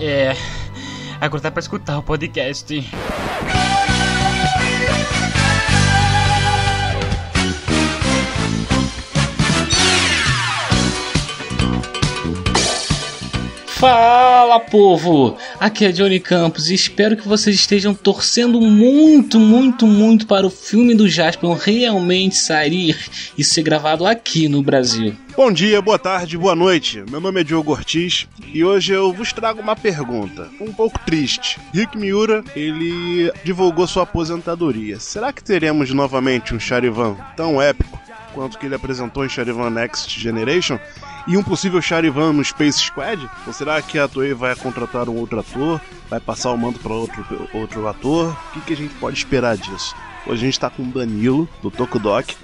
É. Agora dá pra escutar o podcast. Fala povo! Aqui é Johnny Campos e espero que vocês estejam torcendo muito, muito, muito para o filme do Jasper realmente sair e ser gravado aqui no Brasil. Bom dia, boa tarde, boa noite. Meu nome é Diogo Ortiz e hoje eu vos trago uma pergunta, um pouco triste. Rick Miura, ele divulgou sua aposentadoria. Será que teremos novamente um Charivan tão épico quanto que ele apresentou em Charivan Next Generation? e um possível Charivan no Space Squad? Ou será que a Toei vai contratar um outro ator? Vai passar o mando para outro, outro ator? O que, que a gente pode esperar disso? Hoje a gente está com o Danilo, do Tokudok,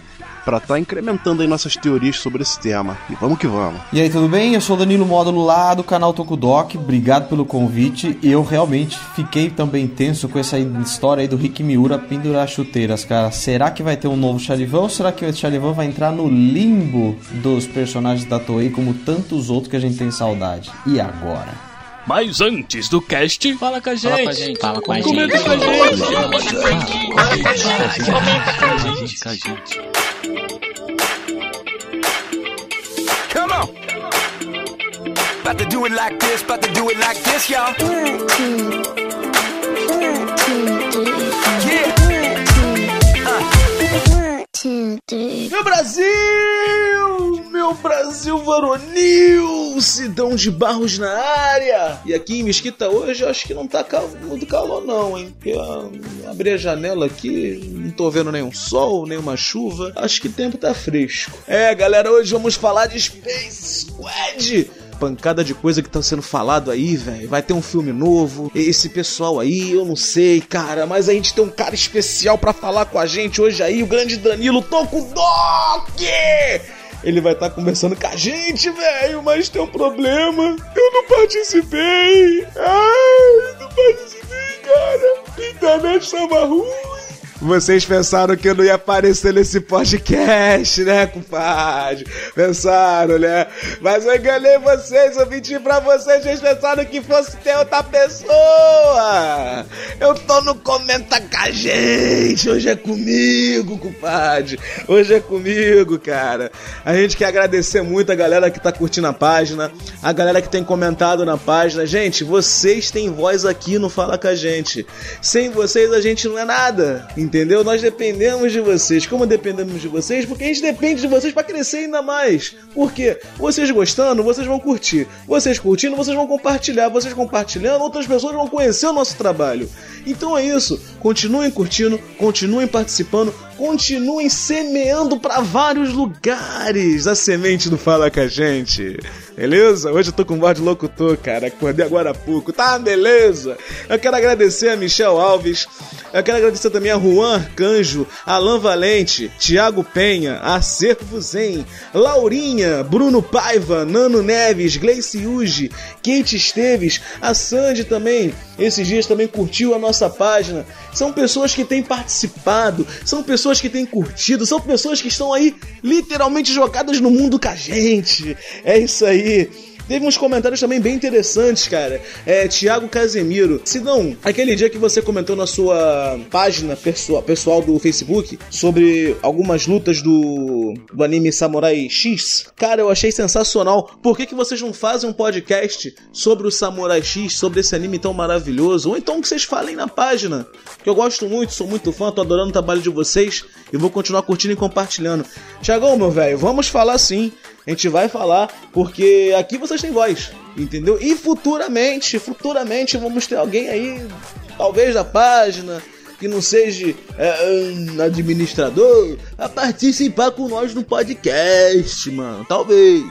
para estar tá incrementando aí nossas teorias sobre esse tema. E vamos que vamos. E aí, tudo bem? Eu sou o Danilo Módulo lá do canal Tokudok. Obrigado pelo convite. Eu realmente fiquei também tenso com essa história aí do Rick Miura pendurar chuteiras, cara. Será que vai ter um novo Charivan ou será que o Charivan vai entrar no limbo dos personagens da Toei como tantos outros que a gente tem saudade? E agora? Mas antes do cast, fala com a gente. Fala com a gente. Comenta com a gente. Comenta com a gente. Com a gente. Come on. About to do it like this, about to do it like this, y'all. Yeah. Meu Brasil! Meu Brasil varonil! Sidão de Barros na área! E aqui em Mesquita hoje acho que não tá muito calor não, hein? Porque eu abri a janela aqui, não tô vendo nenhum sol, nenhuma chuva. Acho que o tempo tá fresco. É, galera, hoje vamos falar de Space Squad! Pancada de coisa que tá sendo falado aí, velho. Vai ter um filme novo. Esse pessoal aí, eu não sei, cara, mas a gente tem um cara especial para falar com a gente hoje aí, o grande Danilo Tokudok! Ele vai estar tá conversando com a gente, velho, mas tem um problema. Eu não participei. Ai, não participei, cara. Internet tava ruim. Vocês pensaram que eu não ia aparecer nesse podcast, né, compadre? Pensaram, né? Mas eu enganei vocês, eu menti pra vocês, vocês pensaram que fosse ter outra pessoa. Eu tô no Comenta com a gente, hoje é comigo, compadre. Hoje é comigo, cara. A gente quer agradecer muito a galera que tá curtindo a página, a galera que tem comentado na página. Gente, vocês têm voz aqui no Fala com a gente. Sem vocês a gente não é nada, Entendeu? Nós dependemos de vocês. Como dependemos de vocês? Porque a gente depende de vocês para crescer ainda mais. Por quê? Vocês gostando, vocês vão curtir. Vocês curtindo, vocês vão compartilhar. Vocês compartilhando, outras pessoas vão conhecer o nosso trabalho. Então é isso. Continuem curtindo, continuem participando, continuem semeando para vários lugares a semente do Fala com a gente. Beleza? Hoje eu tô com voz de locutor, cara. Acordei agora há pouco. Tá, beleza? Eu quero agradecer a Michel Alves. Eu quero agradecer também a Juan Arcanjo, Alan Valente, Thiago Penha, Acervo Zen, Laurinha, Bruno Paiva, Nano Neves, Gleice Uji, Kate Esteves, a Sandy também. Esses dias também curtiu a nossa página. São pessoas que têm participado, são pessoas que têm curtido, são pessoas que estão aí literalmente jogadas no mundo com a gente. É isso aí. Teve uns comentários também bem interessantes, cara. É, Thiago Casemiro. Se não, aquele dia que você comentou na sua página pessoal, pessoal do Facebook sobre algumas lutas do, do anime Samurai X, cara, eu achei sensacional. Por que, que vocês não fazem um podcast sobre o Samurai X, sobre esse anime tão maravilhoso? Ou então que vocês falem na página, que eu gosto muito, sou muito fã, tô adorando o trabalho de vocês e vou continuar curtindo e compartilhando. Tiagão, meu velho, vamos falar sim. A gente vai falar porque aqui vocês têm voz, entendeu? E futuramente, futuramente vamos ter alguém aí, talvez da página, que não seja é, um administrador, a participar com nós no podcast, mano. Talvez.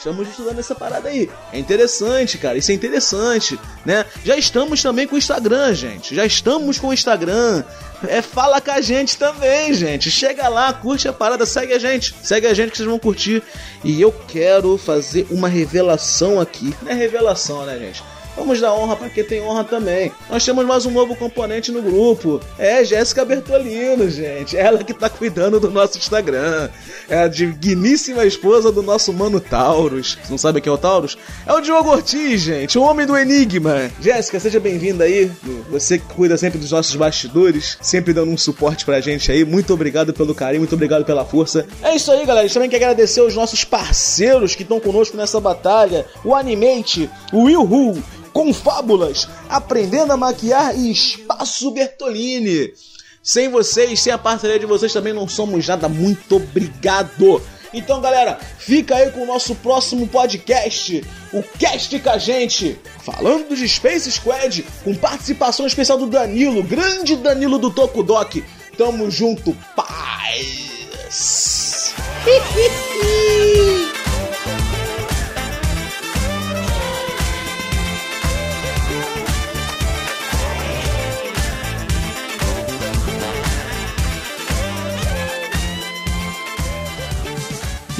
Estamos estudando essa parada aí. É interessante, cara. Isso é interessante, né? Já estamos também com o Instagram, gente. Já estamos com o Instagram. É, fala com a gente também, gente. Chega lá, curte a parada, segue a gente. Segue a gente que vocês vão curtir. E eu quero fazer uma revelação aqui. Não é revelação, né, gente? Vamos dar honra para quem tem honra também. Nós temos mais um novo componente no grupo. É Jéssica Bertolino, gente. Ela que tá cuidando do nosso Instagram. É a digníssima esposa do nosso mano Taurus. Não sabe quem é o Taurus? É o Diogo Ortiz, gente. O homem do Enigma. Jéssica, seja bem-vinda aí. Você que cuida sempre dos nossos bastidores, sempre dando um suporte pra gente aí. Muito obrigado pelo carinho, muito obrigado pela força. É isso aí, galera. Também quer agradecer os nossos parceiros que estão conosco nessa batalha. O Animate, o Will Confábulas, Aprendendo a Maquiar e Espaço Bertolini. Sem vocês, sem a parceria de vocês também não somos nada. Muito obrigado. Então, galera, fica aí com o nosso próximo podcast, o Cast com a gente, falando de Space Squad, com participação especial do Danilo, grande Danilo do Tokudok. Tamo junto, paz!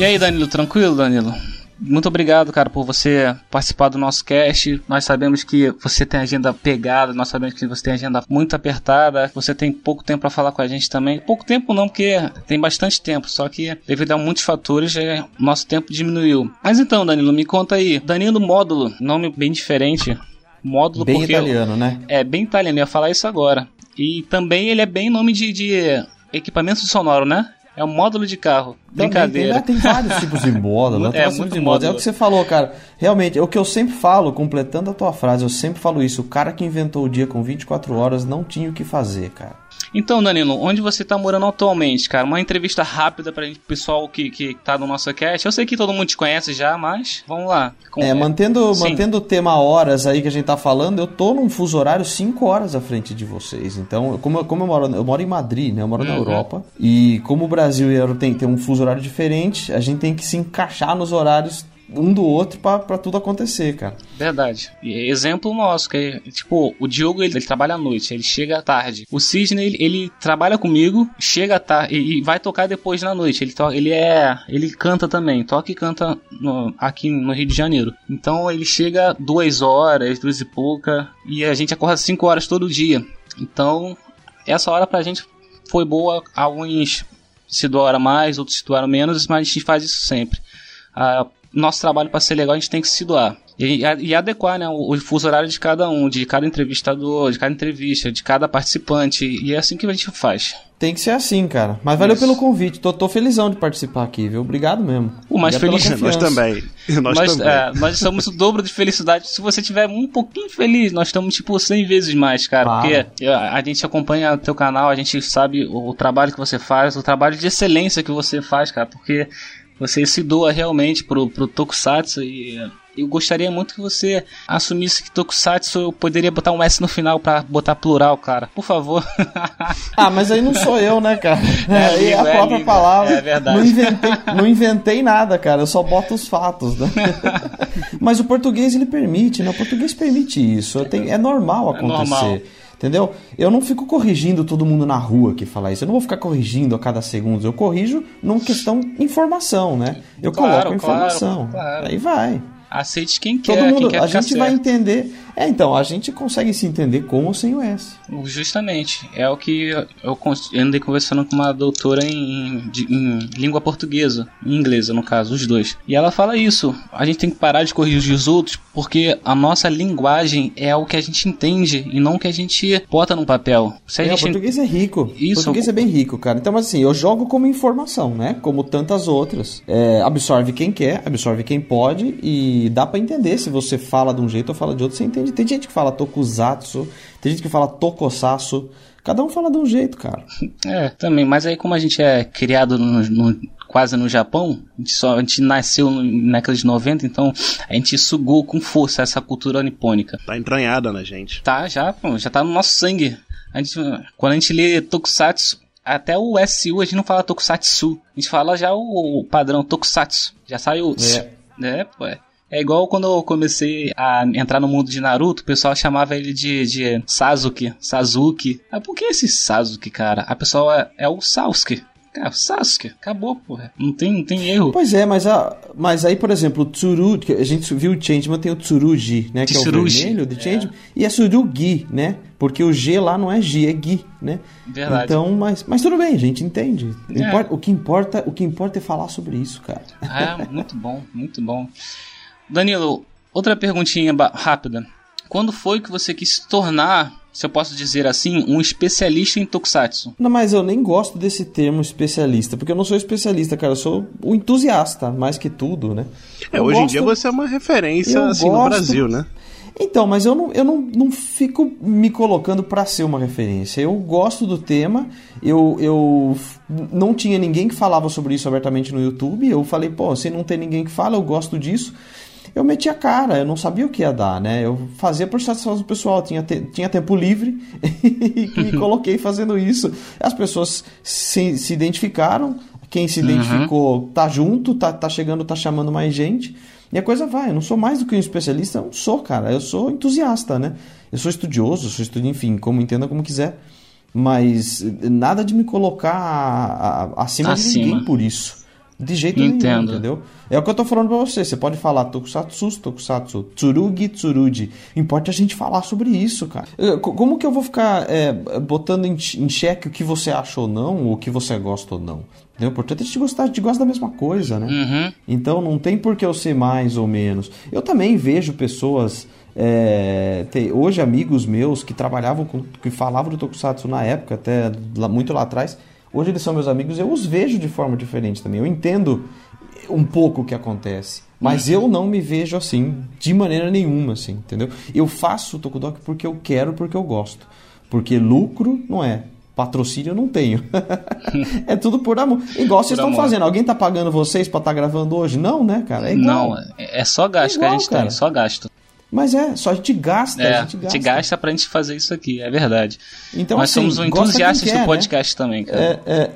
E aí, Danilo, tranquilo, Danilo? Muito obrigado, cara, por você participar do nosso cast. Nós sabemos que você tem agenda pegada, nós sabemos que você tem agenda muito apertada, você tem pouco tempo para falar com a gente também. Pouco tempo não, porque tem bastante tempo, só que devido a muitos fatores, é, nosso tempo diminuiu. Mas então, Danilo, me conta aí. Danilo Módulo, nome bem diferente. Módulo Bem porque italiano, né? É, bem italiano, eu ia falar isso agora. E também ele é bem nome de, de equipamento sonoro, né? É um módulo de carro. Brincadeira. Tem, né? tem vários tipos de módulo. né? Tem É, muito tipos de módulo. É módulo. o que você falou, cara. Realmente, é o que eu sempre falo, completando a tua frase, eu sempre falo isso. O cara que inventou o dia com 24 horas não tinha o que fazer, cara. Então, Danilo, onde você tá morando atualmente, cara? Uma entrevista rápida pra gente, pessoal que, que tá no nosso cast. Eu sei que todo mundo te conhece já, mas vamos lá. Com- É, mantendo, Sim. mantendo o tema horas aí que a gente tá falando, eu tô num fuso horário 5 horas à frente de vocês. Então, como, eu- como eu moro, eu moro em Madrid, né? Eu moro na Uhum. Europa. E como o Brasil e a Europa tem, tem um fuso horário diferente, a gente tem que se encaixar nos horários um do outro pra tudo acontecer, cara. Verdade. Exemplo nosso, que é, tipo, o Diogo ele, ele trabalha à noite, ele chega à tarde. O Sidney ele, ele trabalha comigo, chega à tarde e, e vai tocar depois na noite. Ele, to, ele é. Ele canta também, toca e canta no- aqui no Rio de Janeiro. Então ele chega duas horas, duas e pouca, e a gente acorda cinco horas todo dia. Então, essa hora pra gente foi boa, alguns se doaram mais, outros se doaram menos, mas a gente faz isso sempre. Ah, nosso trabalho para ser legal a gente tem que se doar. E, e adequar né, o, o fuso horário de cada um, de cada entrevistador, de cada entrevista, de cada participante. E é assim que a gente faz. Tem que ser assim, cara. Mas valeu Isso. pelo convite. Tô, tô felizão de participar aqui, viu? Obrigado mesmo. O mais Obrigado feliz- Nós também. Nós, nós, também. é, nós somos o dobro de felicidade. Se você tiver um pouquinho feliz, nós estamos tipo 100 vezes mais, cara. Claro. Porque é, a gente acompanha o teu canal, a gente sabe o, o trabalho que você faz, o trabalho de excelência que você faz, cara. Porque você se doa realmente pro, pro Tokusatsu e é, eu gostaria muito que você assumisse que Tokusatsu eu poderia botar um S no final pra botar plural, cara. Por favor. Ah, mas aí não sou eu, né, cara? É aí é a amigo, é própria amigo. palavra. É verdade. Não inventei, não inventei nada, cara. Eu só boto os fatos, né? mas o português ele permite, né? O português permite isso. É normal É acontecer. normal. Entendeu? Eu não fico corrigindo todo mundo na rua que fala isso. Eu não vou ficar corrigindo a cada segundo. Eu corrijo numa questão informação, né? Eu Claro, coloco informação. claro, claro. Aí vai. Aceite quem quer, Todo mundo, quer a gente vai certo. entender. É, então, a gente consegue se entender com ou sem o S. Justamente, é o que eu eu andei conversando com uma doutora em, em língua portuguesa, em inglesa no caso, os dois. E ela fala isso, a gente tem que parar de corrigir os outros porque a nossa linguagem é o que a gente entende e não o que a gente bota no papel. Se a É, o gente português é rico. Isso. O português é bem rico, cara. Então, mas assim, eu jogo como informação, né? Como tantas outras. É, absorve quem quer, absorve quem pode e dá pra entender se você fala de um jeito ou fala de outro, você entende. Tem gente que fala tokusatsu, tem gente que fala tokusatsu. Cada um fala de um jeito, cara. É, também, mas aí como a gente é criado no, no- quase no Japão, a gente, só, a gente nasceu no- na década de 90, então a gente sugou com força essa cultura nipônica. Tá entranhada na gente. Tá, já, já tá no nosso sangue. A gente, quando a gente lê Tokusatsu, até o SU a gente não fala Tokusatsu. A gente fala já o, o padrão Tokusatsu. Já sai o. É. É, pô. É. É igual quando eu comecei a entrar no mundo de Naruto, o pessoal chamava ele de, de Sasuke, Sasuke. Ah, por que esse Sasuke, cara? A pessoa é, é o Sasuke. Cara, Sasuke, acabou, porra. Não tem, não tem erro. Pois é, mas, a, mas aí, por exemplo, o Tsuru, que a gente viu o Changeman, tem o Tsurugi, né? Que Tsurugi. é o vermelho do Changeman. E é Tsurugi, né? Porque o G lá não é G, é Gi, né? Verdade. Então, mas, mas tudo bem, a gente entende. É. Importa- o, que importa, o que importa é falar sobre isso, cara. É, muito bom, muito bom. Danilo, outra perguntinha rápida. Quando foi que você quis se tornar, se eu posso dizer assim, um especialista em Tokusatsu? Não, mas eu nem gosto desse termo especialista, porque eu não sou especialista, cara. Eu sou o entusiasta, mais que tudo, né? É, Eu hoje em gosto- dia você é uma referência eu assim no gosto- Brasil, né? Então, mas eu não, eu não, não fico me colocando pra ser uma referência. Eu gosto do tema, eu, eu não tinha ninguém que falava sobre isso abertamente no YouTube. Eu falei, pô, se não tem ninguém que fala, eu gosto disso. Eu meti a cara, eu não sabia o que ia dar, né? Eu fazia por satisfação do pessoal, tinha, te- tinha tempo livre e me coloquei fazendo isso. As pessoas se, se identificaram, quem se identificou tá junto, tá, tá chegando, tá chamando mais gente. E a coisa vai, eu não sou mais do que um especialista, eu não sou, cara, eu sou entusiasta, né? Eu sou estudioso, eu sou estudioso, enfim, como entenda como quiser. Mas nada de me colocar a- a- acima, de Acima. ninguém por isso. De jeito Entendo. nenhum, entendeu? É o que eu tô falando pra você. Você pode falar Tokusatsu, Tokusatsu, Tsurugi, Tsurugi. Importa a gente falar sobre isso, cara. Eh, co- Como que eu vou ficar é, botando em, em xeque o que você acha ou não, ou o que você gosta ou não? Entendeu? O importante é a gente gostar, a gente gosta da mesma coisa, né? Uhum. Então não tem por que eu ser mais ou menos. Eu também vejo pessoas. é, tem- hoje, amigos meus que trabalhavam com. que falavam do Tokusatsu na época, até lá- muito lá atrás. Hoje eles são meus amigos, eu os vejo de forma diferente também. Eu entendo um pouco o que acontece. Mas eu não me vejo assim, de maneira nenhuma, assim, entendeu? Eu faço o Tokudok porque eu quero, porque eu gosto. Porque lucro não é. Patrocínio eu não tenho. é tudo por amor. Igual vocês estão fazendo. Alguém tá pagando vocês pra estar gravando hoje? Não, né, cara? É igual. Não, é é só gasto que a Igual, gente cara. tem, só gasto. Mas é, só a gente gasta, É, a gente gasta. te gasta pra gente fazer isso aqui, é verdade. Então, Nós assim, somos um entusiastas quer, do né? podcast também, cara. É, é,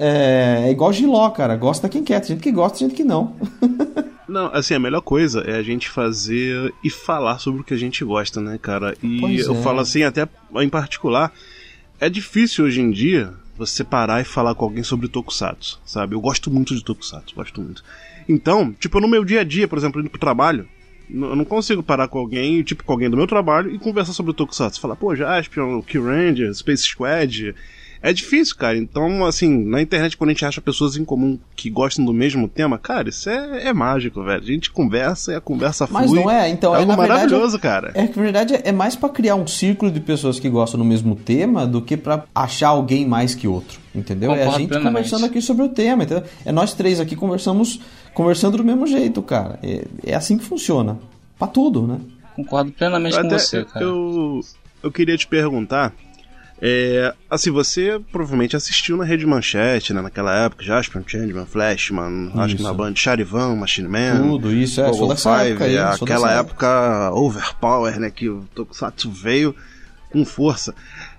é, é igual Giló, cara. Gosta quem quer. Tem gente que gosta, tem gente que não. Não, assim, a melhor coisa é a gente fazer e falar sobre o que a gente gosta, né, cara? E Pois eu é. falo assim, até em particular, é difícil hoje em dia você parar e falar com alguém sobre Tokusatsu, sabe? Eu gosto muito de Tokusatsu, gosto muito. Então, tipo, no meu dia a dia, por exemplo, indo pro trabalho, eu não consigo parar com alguém, tipo, com alguém do meu trabalho e conversar sobre o Tokusatsu. Falar, pô, Jaspion, Kill Ranger, Space Squad. É difícil, cara. Então, assim, na internet, quando a gente acha pessoas em comum que gostam do mesmo tema, cara, isso é, é mágico, velho. A gente conversa e a conversa Mas flui. não é, então é é algo na verdade, maravilhoso, cara. É que na verdade é mais pra criar um círculo de pessoas que gostam do mesmo tema do que pra achar alguém mais que outro, entendeu? é a Concordo gente plenamente. conversando aqui sobre o tema, entendeu? É nós três aqui conversamos conversando do mesmo jeito, cara. É, é assim que funciona. Pra tudo, né? Concordo plenamente com Até você, cara. Eu, eu queria te perguntar. É, assim, você provavelmente assistiu na Rede Manchete, né, naquela época, Jasper, Changeman, Flashman, acho que Isso. na Band Charivan, Machine Man. Tudo isso, é, sou dessa Five, época aí, sou aquela época Overpower, né, que o Tokusatsu veio com força.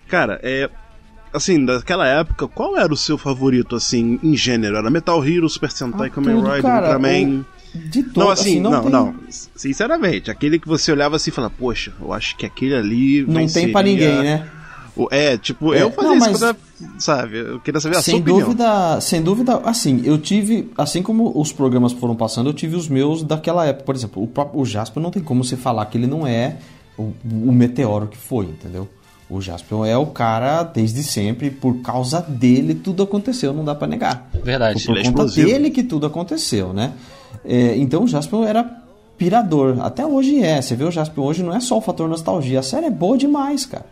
Cara, é. Assim, daquela época, qual era o seu favorito, assim, em gênero? Era Metal Hero, Super Sentai, Ah, Kamen Rider, Ultraman? De todo, Não, assim, não, tem, não. Sinceramente, aquele que você olhava assim e falava, poxa, eu acho que aquele ali. Não tem venceria pra ninguém, né? O- É, tipo, É, eu fazia não, isso mas- quando eu, sabe? Eu queria saber a sem sua opinião. dúvida, sem dúvida, assim, eu tive, assim como os programas foram passando, eu tive os meus daquela época. Por exemplo, o próprio o Jasper não tem como você falar que ele não é o, o meteoro que foi, entendeu? O Jasper é o cara desde sempre, por causa dele tudo aconteceu, não dá pra negar. Verdade. Foi por Ele é conta explosivo. dele que tudo aconteceu, né? É, então o Jasper era pirador. Até hoje é. Você vê o Jasper hoje não é só o fator nostalgia. A série é boa demais, cara.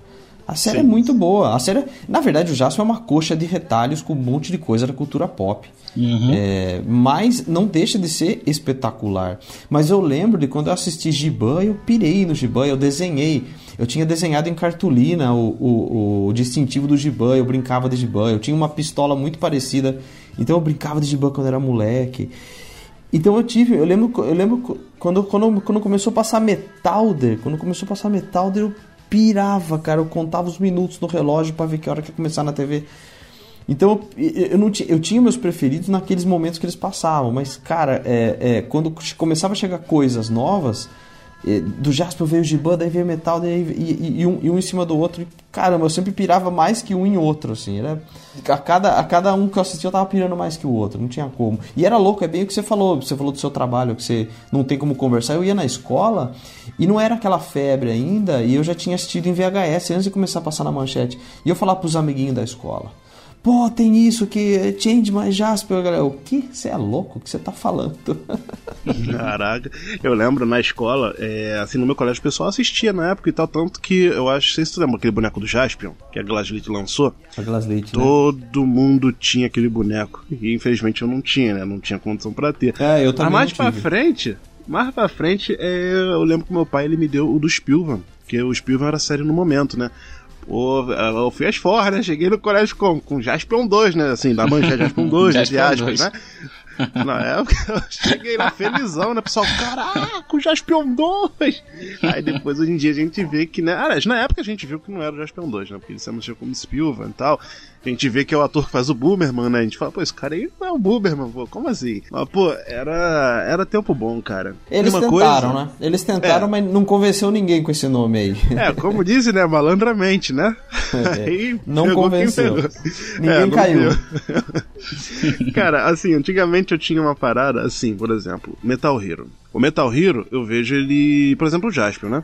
A série é muito boa. A série, na verdade, o Jasper é uma coxa de retalhos com um monte de coisa da cultura pop. É, mas não deixa de ser espetacular. Mas eu lembro de quando eu assisti Giban, eu pirei no Giban, eu desenhei. Eu tinha desenhado em cartolina o, o, o distintivo do Giban, eu brincava de Giban. Eu tinha uma pistola muito parecida, então eu brincava de Giban quando era moleque. Então eu tive, eu lembro, eu lembro quando, quando, quando começou a passar Metalder, quando começou a passar Metalder, eu pirava, cara, eu contava os minutos no relógio pra ver que hora que ia começar na TV. Então eu, eu, não tinha, eu tinha meus preferidos naqueles momentos que eles passavam, mas cara, é, é, quando começava a chegar coisas novas, do Jasper veio o Giban, daí veio Metal, daí, e, e, e um, e um em cima do outro. E, caramba, eu sempre pirava mais que um em outro, assim. Era, a, cada, a cada um que eu assistia eu tava pirando mais que o outro, não tinha como. E era louco, é bem o que você falou. Você falou do seu trabalho, que você não tem como conversar. Eu ia na escola e não era aquela febre ainda, e eu já tinha assistido em VHS antes de começar a passar na manchete. E eu falava pros amiguinhos da escola. Pô, tem isso que é Change My Jasper, galera. O que? Você é louco? O que você tá falando? Caraca, eu lembro na escola, é, assim, no meu colégio o pessoal assistia na época e tal, tanto que eu acho, não sei se tu lembra aquele boneco do Jaspion, que a Glaslit lançou. A Glaslit, né? Todo mundo tinha aquele boneco. E infelizmente eu não tinha, né? Não tinha condição pra ter. É, eu também Mas mais pra frente, mais pra frente, é, eu lembro que meu pai ele me deu o do Spielvan, porque o Spielvan era série no momento, né? Pô, eu fui às forras, né? Cheguei no colégio com, com Jaspion 2, né? Assim, da manchete Jaspion 2, entre Jaspion aspas, 2. né? Na época eu cheguei lá felizão, né? Pessoal, caraca, o Jaspion 2! Aí depois, hoje em dia, a gente vê que, né? Aliás, na época a gente viu que não era o Jaspion 2, né? Porque ele se anunciou como Spielvan e tal. A gente vê que é o ator que faz o Boomerman, né? A gente fala, pô, esse cara aí não é o Boomerman, pô, como assim? Mas, pô, era, era tempo bom, cara. Eles Uma tentaram, coisa- né? Eles tentaram, É. mas não convenceu ninguém com esse nome aí. É, como dizem, né? Malandramente, né? Aí Não convenceu. Ninguém É, não caiu. Cara, assim, antigamente eu tinha uma parada assim, por exemplo, Metal Hero. O Metal Hero, eu vejo ele, por exemplo, o Jaspion, né?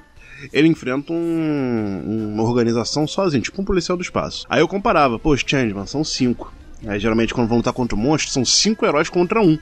Ele enfrenta um- uma organização sozinho, tipo um policial do espaço. Aí eu comparava, pô, os Changeman são cinco. Aí geralmente quando vão lutar contra um monstro, são cinco heróis contra um.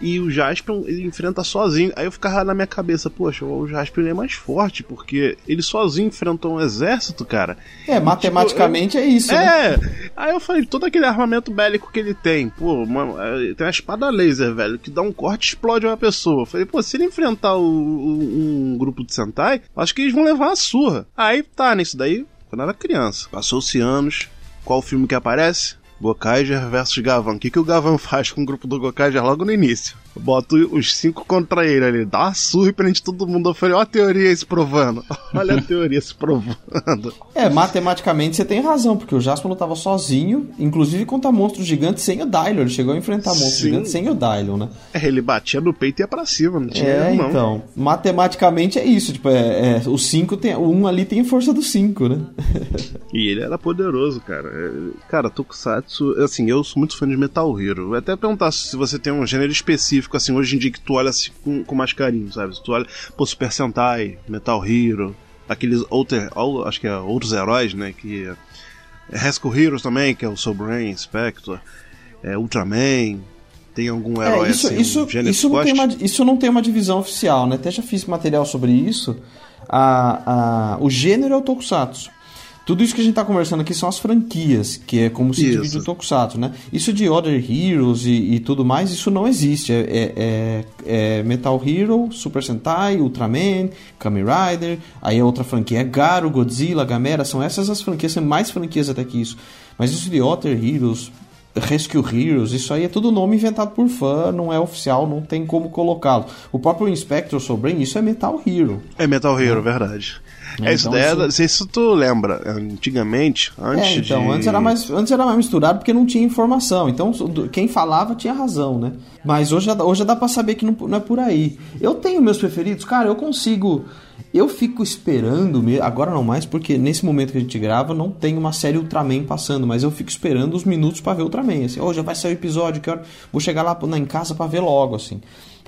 E o Jaspion, ele enfrenta sozinho. Aí eu ficava na minha cabeça, poxa, o Jaspion ele é mais forte, porque ele sozinho enfrentou um exército, cara. É, matematicamente é isso, né? É! Aí eu falei, todo aquele armamento bélico que ele tem, pô, uma- é, tem uma espada laser, velho, que dá um corte e explode uma pessoa. Eu falei, pô, se ele enfrentar o- o- um grupo de Sentai, acho que eles vão levar a surra. Aí tá, nisso daí, quando eu era criança. Passou-se anos, qual o filme que aparece? Gokaiger versus Gavan. O que, que o Gavan faz com o grupo do Gokaiger logo no início? Bota os cinco contra ele ali, dá uma surra e prende todo mundo. Eu falei, ó a teoria se provando. Olha a teoria se provando. É, matematicamente você tem razão, porque o Jasper lutava sozinho, inclusive contra monstros gigantes sem o Dylon. Ele chegou a enfrentar monstros Sim. gigantes sem o Dylon, né? É, ele batia no peito e ia pra cima, não tinha É, não. então. Matematicamente é isso. Tipo, é, é, o 5 tem. O 1 um ali tem a força do 5, né? E ele era poderoso, cara. É, Cara, Tokusatsu, assim, eu sou muito fã de Metal Hero. Eu até perguntar se você tem um gênero específico, assim, hoje em dia que tu olha assim com, com mais carinho, sabe? Tu olha, pô, Super Sentai, Metal Hero, aqueles outer, ou- acho que é outros heróis, né? Que é, é Rescue Heroes também, que é o Soul Brain, Spectre, é Ultraman. Tem algum herói É, isso, assim, isso, um isso, não tem uma, isso não tem uma divisão oficial, né? Até já fiz material sobre isso. A, a, o gênero é o Tokusatsu. Tudo isso que a gente tá conversando aqui são as franquias, que é como se Isso. divide o Tokusatsu, né? Isso de Other Heroes e, e tudo mais, isso não existe. É, é- é- é Metal Hero, Super Sentai, Ultraman, Kamen Rider, aí a outra franquia é Garo, Godzilla, Gamera, são essas as franquias, são mais franquias até que isso. Mas isso de Other Heroes, Rescue Heroes, isso aí é tudo nome inventado por fã, não é oficial, não tem como colocá-lo. O próprio Inspector Soul Brain, isso é Metal Hero. É Metal Hero, verdade. É, É, isso então daí, isso- se tu lembra, antigamente, antes é, então, de... antes, era mais, antes era mais misturado porque não tinha informação. Então, quem falava tinha razão, né? Mas hoje, já dá- hoje já dá pra saber que não, não é por aí. Eu tenho meus preferidos, cara, eu consigo. Eu fico esperando, agora não mais, porque nesse momento que a gente grava não tem uma série Ultraman passando, mas eu fico esperando os minutos pra ver Ultraman. Assim, hoje vai sair o episódio, que hora? Vou chegar lá em casa pra ver logo, assim.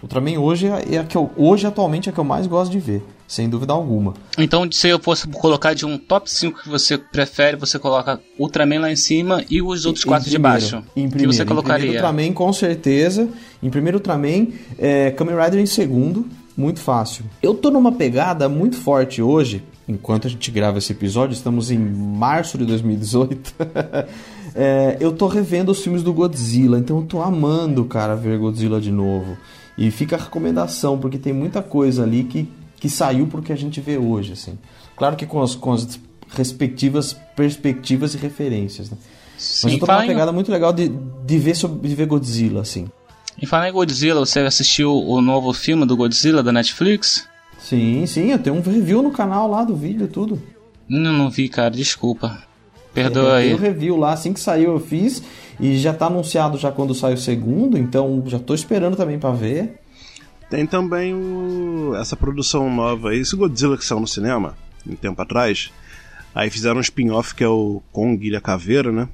Ultraman hoje é, é a que eu, hoje atualmente é a que eu mais gosto de ver, sem dúvida alguma. Então, se eu fosse colocar de um top 5 que você prefere, você coloca Ultraman lá em cima e os outros Em quatro de primeiro, baixo. Em que primeiro, você Em colocaria? primeiro Ultraman, com certeza. Em primeiro Ultraman, é, Kamen Rider em segundo. Muito fácil. Eu tô numa pegada muito forte hoje. Enquanto a gente grava esse episódio, estamos em março de 2018. É, eu tô revendo os filmes do Godzilla, então eu tô amando, cara, ver Godzilla de novo. E fica a recomendação, porque tem muita coisa ali que, que saiu pro que a gente vê hoje, assim. Claro que com as, com as respectivas perspectivas e referências, né? Mas Sim, eu tô numa em- pegada muito legal de, de, ver sobre, de ver Godzilla, assim. E falar em Godzilla, você assistiu o novo filme do Godzilla da Netflix? Sim, sim, eu tenho um review no canal lá do vídeo e tudo. Não, não vi, cara, desculpa. Perdoa eu aí. tenho o review lá, assim que saiu eu fiz. E já tá anunciado já quando sai o segundo, então já tô esperando também pra ver. Tem também o, essa produção nova aí, esse Godzilla que saiu no cinema, um tempo atrás. Aí fizeram um spin-off que é o Kong Ilha Caveira, né?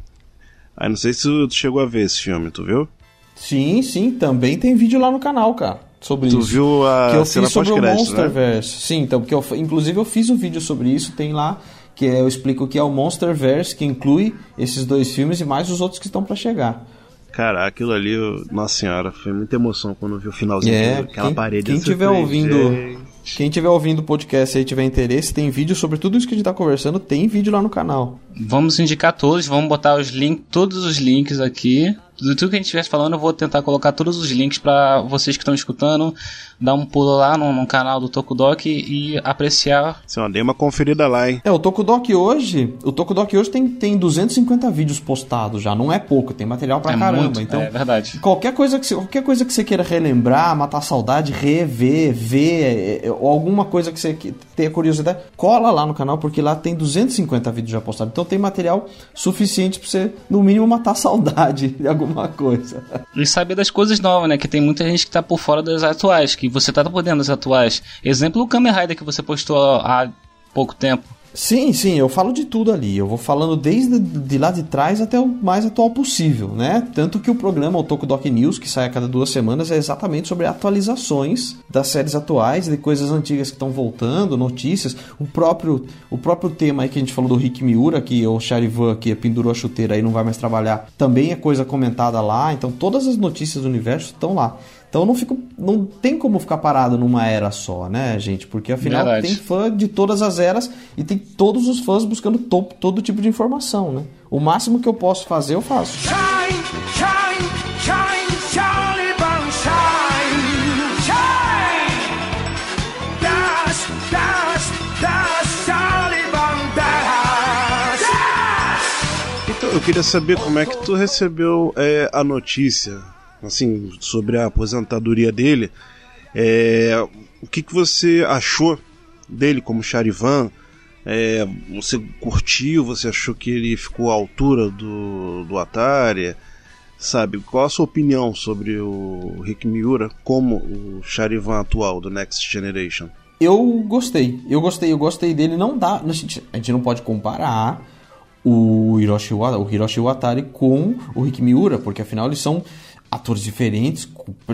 Aí não sei se tu chegou a ver esse filme, tu viu? Sim, sim, também tem vídeo lá no canal, cara, sobre Tu isso. viu a que eu cena fiz sobre o né? Monsterverse. Sim, então, porque eu, inclusive eu fiz um vídeo sobre isso, tem lá, que é- eu explico o que é o Monsterverse, que inclui esses dois filmes e mais os outros que estão pra chegar. Cara, aquilo ali, nossa senhora, foi muita emoção quando eu vi o finalzinho, É, aquela quem- parede. quem tiver ouvindo- "Gente". Quem tiver ouvindo o podcast aí e tiver interesse, tem vídeo sobre tudo isso que a gente tá conversando, tem vídeo lá no canal. Vamos indicar todos, vamos botar os links, todos os links aqui. De tudo que a gente estiver falando, eu vou tentar colocar todos os links pra vocês que estão escutando, dar um pulo lá no, no canal do Tokudok e apreciar. Ó, dei uma conferida lá, hein? É, o Tokudok hoje, o Tokudok hoje tem, tem 250 vídeos postados já, não é pouco, tem material pra é caramba, muito, então... é verdade. Qualquer coisa, que você, qualquer coisa que você queira relembrar, matar a saudade, rever, ver, é, é, ou alguma coisa que você que tenha curiosidade, cola lá no canal, porque lá tem 250 vídeos já postados. Então tem material suficiente pra você, no mínimo, matar a saudade de alguma coisa. E saber das coisas novas, né? Que tem muita gente que tá por fora das atuais, que você tá por dentro das atuais. Exemplo, o Kamen Rider que você postou há pouco tempo. Sim, sim, eu falo de tudo ali. Eu vou falando desde de lá de trás até o mais atual possível, né? Tanto que o programa, o Tokudok News, que sai a cada duas semanas, é exatamente sobre atualizações das séries atuais, de coisas antigas que estão voltando, notícias. O próprio, o próprio tema aí que a gente falou do Rick Miura, que o Charivan, que pendurou a chuteira e não vai mais trabalhar, também é coisa comentada lá. Então todas as notícias do universo estão lá. Então não fico, não tem como ficar parado numa era só, né, gente? Porque afinal Verdade. tem fã de todas as eras e tem todos os fãs buscando to- todo tipo de informação, né? O máximo que eu posso fazer, eu faço. Shine, shine, shine, Charlie Brown, shine, shine. Charlie Brown. Então, eu queria saber como é que tu recebeu é, a notícia, assim, sobre a aposentadoria dele. É, o que, que você achou dele como Charivan? É, você curtiu? Você achou que ele ficou à altura do, do Atari? Sabe, qual a sua opinião sobre o Rick Miura como o Charivan atual do Next Generation? Eu gostei, eu gostei, eu gostei dele. Não dá, a gente, a gente não pode comparar o Hiroshi, o Hiroshi Watari com o Rick Miura, porque afinal eles são atores diferentes,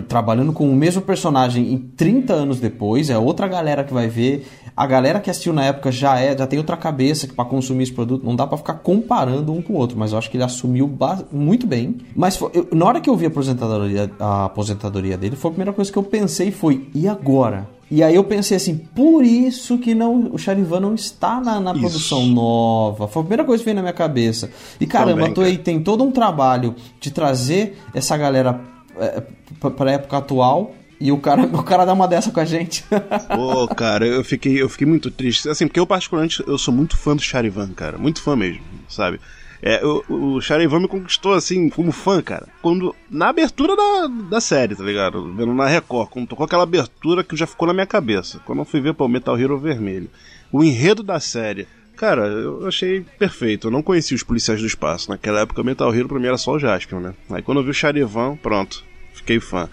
trabalhando com o mesmo personagem em 30 anos depois, é outra galera que vai ver. A galera que assistiu na época já é, já tem outra cabeça para consumir esse produto, não dá pra ficar comparando um com o outro, mas eu acho que ele assumiu muito bem. Mas foi- eu- na hora que eu vi a aposentadoria, a aposentadoria dele, foi a primeira coisa que eu pensei foi, e agora? E aí eu pensei assim, por isso que não, o Charivan não está na, na produção nova. Foi a primeira coisa que veio na minha cabeça. E caramba, Também, a Toei tem todo um trabalho de trazer essa galera é, pra, pra época atual. E o cara, o cara dá uma dessa com a gente. Pô, cara, eu fiquei, eu fiquei muito triste. Assim, porque eu, particularmente, eu sou muito fã do Charivan, cara. Muito fã mesmo, sabe? É, o, o Charivan me conquistou, assim, como fã, cara. Quando. Na abertura da, da série, tá ligado? Vendo na Record, quando tocou aquela abertura que já ficou na minha cabeça. Quando eu fui ver, pô, Metal Hero Vermelho. O enredo da série. Cara, eu achei perfeito. Eu não conhecia os policiais do espaço. Naquela época, Metal Hero pra mim era só o Jaspion, né? Aí quando eu vi o Charivan, pronto. Fiquei fã.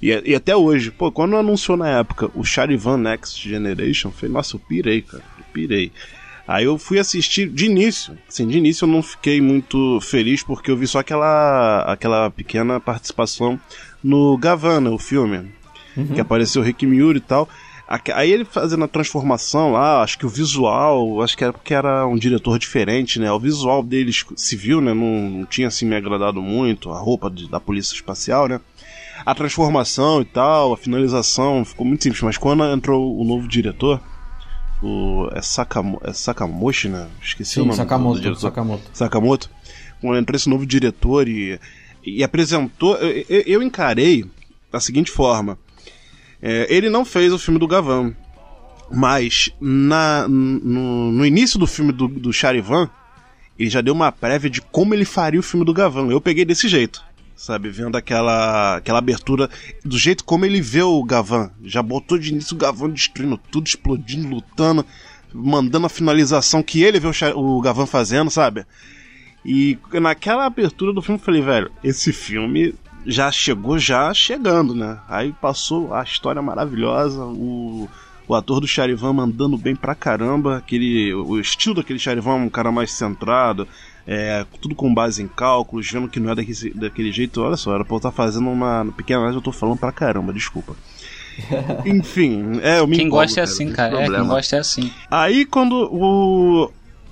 E, e até hoje, pô, quando anunciou na época o Charivan Next Generation, falei, nossa, eu pirei, cara. Eu pirei. Aí eu fui assistir de início. Assim, de início eu não fiquei muito feliz porque eu vi só aquela, aquela pequena participação no Gavana, o filme. Que apareceu o Rick Miura e tal. Aí ele fazendo a transformação lá, acho que o visual, acho que era porque era um diretor diferente, né? O visual deles civil, né? Não, não tinha assim me agradado muito, a roupa de- da polícia espacial, né? A transformação e tal, a finalização ficou muito simples, mas quando entrou o novo diretor, o é, Sakamo, é Sakamoshi, né? Esqueci o Sim, nome do Sakamoto, diretor. Sakamoto. Sakamoto, quando entrou esse novo diretor e, e apresentou, eu, eu- eu encarei da seguinte forma: é, ele não fez o filme do Gavan, mas na, no, no início do filme do, do Charivan, ele já deu uma prévia de como ele faria o filme do Gavan. Eu peguei desse jeito. Sabe, vendo aquela, aquela abertura do jeito como ele vê o Gavan. Já botou de início o Gavan destruindo tudo, explodindo, lutando, mandando a finalização que ele vê o, o Gavan fazendo, sabe? E naquela abertura do filme eu falei, velho, esse filme já chegou já chegando, né? Aí passou a história maravilhosa, o, o ator do Charivan mandando bem pra caramba, aquele, o estilo daquele Charivan, um cara mais centrado, é, tudo com base em cálculos, vendo que não é daquele, daquele jeito. Olha só, era pra eu estar fazendo uma pequena análise, eu tô falando pra caramba, desculpa. Enfim, é, eu me Quem empolgo, gosta é assim, não tem cara. É, quem gosta é assim. Aí quando o.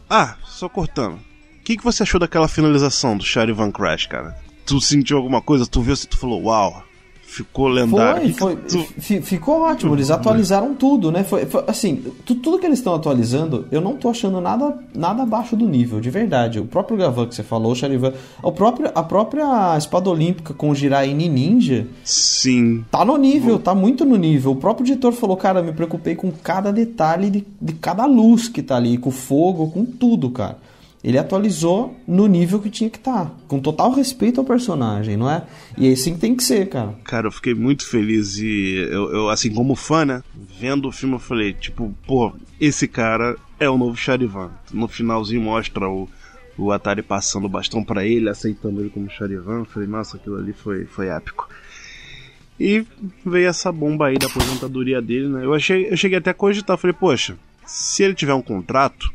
Ah, só cortando. O que, que você achou daquela finalização do Charivan Crash, cara? Tu sentiu alguma coisa? Tu viu se tu falou, uau, ficou lendário. Foi, foi, ficou ótimo, eles atualizaram tudo, né? Foi, foi- assim, tu- tudo que eles estão atualizando, eu não tô achando nada, nada abaixo do nível, de verdade. O próprio Gavan que você falou, o Charivan, o próprio, a própria espada olímpica com o Jiraini Ninja, Sim. tá no nível, tá muito no nível. O próprio editor falou, cara, eu me preocupei com cada detalhe de, de cada luz que tá ali, com o fogo, com tudo, cara. Ele atualizou no nível que tinha que estar, com total respeito ao personagem, não é? E é assim que tem que ser, cara. Cara, eu fiquei muito feliz e eu, eu, assim, como fã, né? Vendo o filme, eu falei, tipo, pô, esse cara é o novo Charivan. No finalzinho mostra o, o Atari passando o bastão pra ele, aceitando ele como Charivan. Eu falei, nossa, aquilo ali foi, foi épico. E veio essa bomba aí da aposentadoria dele, né? Eu, achei, eu cheguei até a cogitar, falei, poxa, se ele tiver um contrato,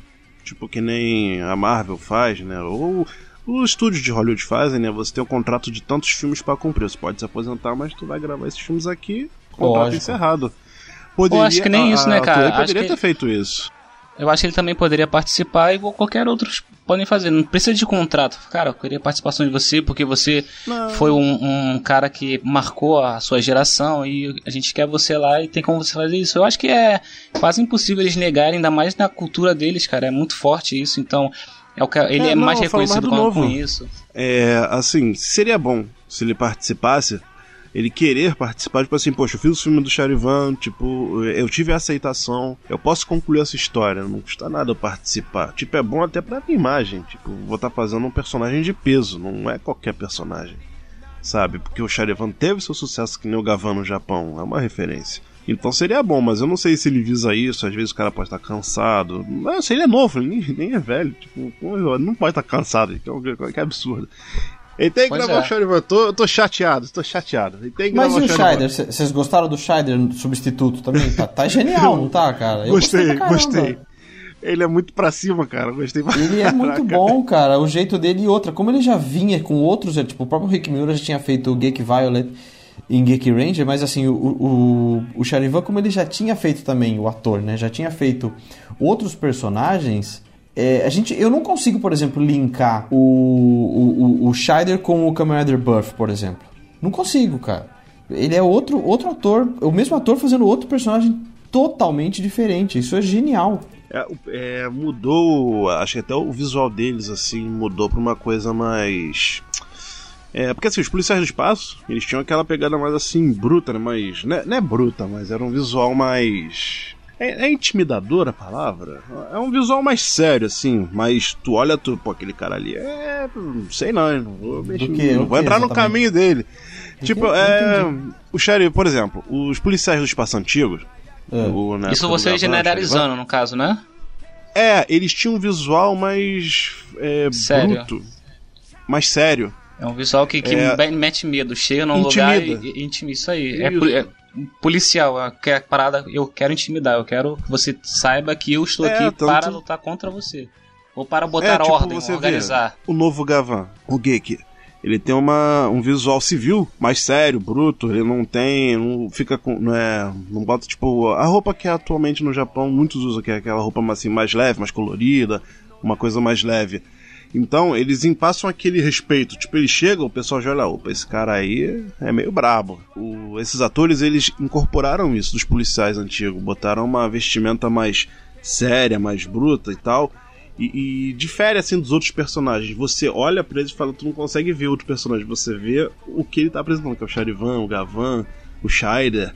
tipo que nem a Marvel faz, né? Ou os estúdios de Hollywood fazem, né? Você tem um contrato de tantos filmes pra cumprir. Você pode se aposentar, mas tu vai gravar esses filmes aqui, contrato Lógico. encerrado. Eu acho que nem isso, né, cara? Ele poderia que- ter feito isso. Eu acho que ele também poderia participar, igual qualquer outros podem fazer. Não precisa de contrato. Cara, eu queria a participação de você, porque você Não. foi um, um cara que marcou a sua geração e a gente quer você lá e tem como você fazer isso. Eu acho que é quase impossível eles negarem, ainda mais na cultura deles, cara. É muito forte isso, então. É o que, ele É, é, não, mais mais reconhecido do com, novo. com isso. É, assim, seria bom se ele participasse, ele querer participar, tipo assim, poxa, eu fiz o filme do Charivan, tipo, eu tive a aceitação, eu posso concluir essa história, não custa nada eu participar. Tipo, é bom até pra minha imagem, tipo, vou estar fazendo um personagem de peso, não é qualquer personagem, sabe? Porque o Charivan teve seu sucesso que nem o Gavan no Japão, é uma referência. Então seria bom, mas eu não sei se ele visa isso, às vezes o cara pode estar cansado. Mas ele é novo, ele nem, nem é velho. Tipo, não pode estar cansado, que, é- que absurdo. Ele tem que Pois gravar é. o Charivan. Eu tô, tô chateado, tô chateado. Ele tem que Mas e gravar o Charivan. Scheider? Vocês gostaram do Scheider substituto também? Tá, tá genial, não tá, cara? Eu Gostei, caramba. gostei. Ele é muito pra cima, cara. Gostei pra Ele é muito bom, cara. O jeito dele e outra. Como ele já vinha com outros, é, tipo, o próprio Rick Miura já tinha feito o Geek Violet em Geek Ranger, mas assim, o, o, o Charivan, como ele já tinha feito também, o ator, né? Já tinha feito outros personagens. É, a gente, eu não consigo, por exemplo, linkar o, o, o, Scheider com o Rider Buff, por exemplo. Não consigo, cara. Ele é outro, outro ator, o mesmo ator fazendo outro personagem totalmente diferente. Isso é genial. É, é, mudou, acho que até o visual deles, assim, mudou pra uma coisa mais. É, porque assim, os policiais do espaço, eles tinham aquela pegada mais assim, bruta, né? Mais. Não é, não é bruta, mas era um visual mais. É, é intimidadora a palavra? É um visual mais sério, assim, mas tu olha, tu, pô, aquele cara ali é. Sei não, eu não vou mexer, quê? não vou entrar no caminho dele. Tipo, é. O Sherry, por exemplo, os policiais do espaço antigos. É. o- na Isso você generalizando, no caso, né? é, eles tinham um visual mais é, Sério. bruto, mais sério. É um visual que, que É. me- mete medo. Chega num Intimida. lugar e, e intimida. Isso aí. É, Isso. poli- é policial. Que é a parada. Eu quero intimidar. Eu quero que você saiba que eu estou É, aqui tanto- para lutar contra você. Ou para botar é, tipo, ordem, organizar. Vê, o novo Gavan, o Geek, ele tem uma, um visual civil mais sério, bruto. Ele não tem, não fica com, não é, não bota tipo a roupa que atualmente no Japão muitos usam, que é aquela roupa assim mais leve, mais colorida, uma coisa mais leve. Então, eles passam aquele respeito. Tipo, eles chegam, o pessoal já olha, opa, esse cara aí é meio brabo. O- esses atores, eles incorporaram isso dos policiais antigos. Botaram uma vestimenta mais séria, mais bruta e tal. E, e difere, assim, dos outros personagens. Você olha pra eles e fala, tu não consegue ver outro personagem. Você vê o que ele tá apresentando, que é o Charivan, o Gavan, o Scheider.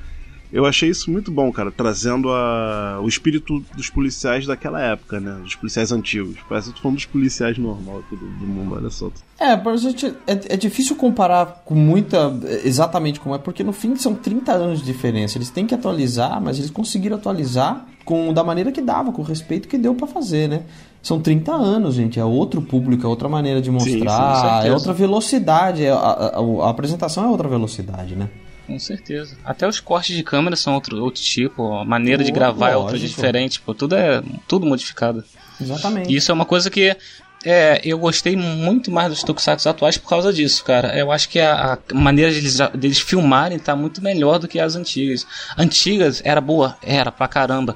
Eu achei isso muito bom, cara, trazendo a, o espírito dos policiais daquela época, né? Dos policiais antigos. Parece que tô falando dos policiais normal aqui do, do mundo, olha só. É, pra gente, é, é difícil comparar com muita. exatamente como é, porque no fim são 30 anos de diferença. Eles têm que atualizar, mas eles conseguiram atualizar com da maneira que dava, com o respeito que deu para fazer, né? São 30 anos, gente. É outro público, é outra maneira de mostrar, sim, é outra velocidade. A, a, a, apresentação é outra velocidade, né? Com certeza. Até os cortes de câmera são outro, outro tipo, a maneira de gravar é outra diferente, pô, tudo é tudo modificado. Exatamente. E isso é uma coisa que é, eu gostei muito mais dos Tokusatsu atuais por causa disso, cara. Eu acho que a, a maneira deles, deles filmarem tá muito melhor do que as antigas. Antigas era boa, era pra caramba.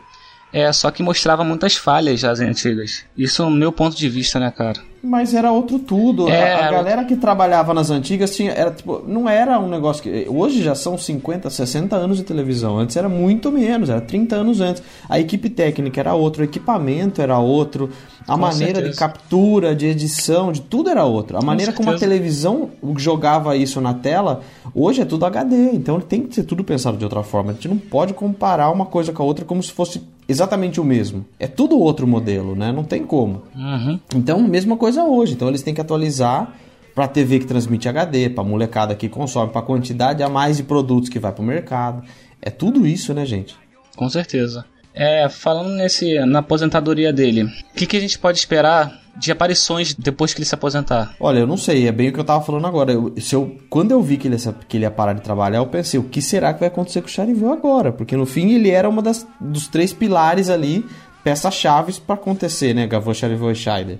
É, só que mostrava muitas falhas as antigas. Isso é o meu ponto de vista, né, cara? Mas era outro tudo. É, a, a galera que trabalhava nas antigas tinha. Era, tipo, não era um negócio que. Hoje já são 50, 60 anos de televisão. Antes era muito menos, era 30 anos antes. A equipe técnica era outra, o equipamento era outro, a Com maneira certeza. de captura, de edição, de tudo era outra. A maneira como a certeza. televisão jogava isso na tela, hoje é tudo HD. Então tem que ser tudo pensado de outra forma. A gente não pode comparar uma coisa com a outra como se fosse exatamente o mesmo. É tudo outro modelo, né? Não tem como. Uhum. Então, mesma coisa hoje. Então, eles têm que atualizar para TV que transmite HD, para molecada que consome, para quantidade a mais de produtos que vai para o mercado. É tudo isso, né, gente? Com certeza. É, falando nesse na aposentadoria dele, o que, que a gente pode esperar de aparições depois que ele se aposentar? Olha, eu não sei, é bem o que eu tava falando agora. Eu- se eu, quando eu vi que ele, ia- que ele ia parar de trabalhar, eu pensei, o que será que vai acontecer com o Charivan agora? Porque no fim ele era uma das, dos três pilares ali, peças-chaves para acontecer, né? Gavan, Charivan e Scheider.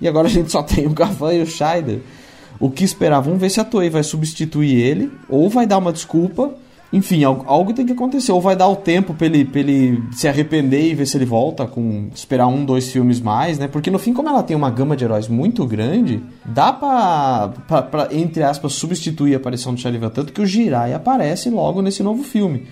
E agora a gente só tem o Gavan e o Scheider. O que esperar? Vamos ver se a Toei vai substituir ele, ou vai dar uma desculpa. Enfim, algo, algo tem que acontecer. Ou vai dar o tempo pra ele, pra ele se arrepender e ver se ele volta com. esperar um, dois filmes mais, né? Porque no fim, como ela tem uma gama de heróis muito grande, dá pra, pra, pra, entre aspas, substituir a aparição do Charivan. Tanto que o Jirai aparece logo nesse novo filme.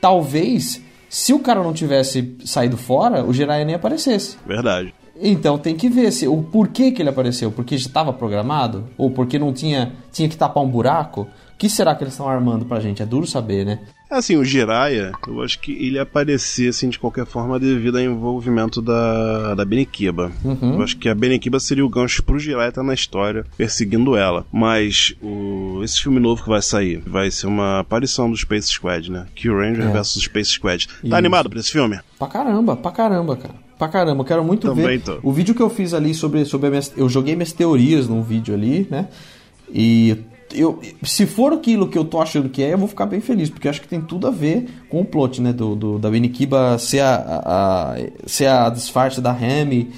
Talvez, se o cara não tivesse saído fora, o Jirai nem aparecesse. Verdade. Então tem que ver se o porquê que ele apareceu, porque já estava programado ou porque não tinha tinha que tapar um buraco. O que será que eles estão armando pra gente? É duro saber, né? Assim, o Jiraiya, eu acho que ele aparecia assim de qualquer forma devido ao envolvimento da, da Benikiba. Uhum. Eu acho que a Benikiba seria o gancho pro Jiraiya estar na história, perseguindo ela. Mas o, esse filme novo que vai sair vai ser uma aparição do Space Squad, né? Kill Ranger É. versus Space Squad. Tá Isso. animado pra esse filme? Pra caramba, pra caramba, cara. Pra caramba, eu quero muito Também ver. tô. O vídeo que eu fiz ali sobre, sobre as minhas, eu joguei minhas teorias num vídeo ali, né? E eu, se for aquilo que eu tô achando que é, eu vou ficar bem feliz, porque eu acho que tem tudo a ver com o plot, né? Do, do- da Benikiba ser a, a, a- ser a disfarce da Remy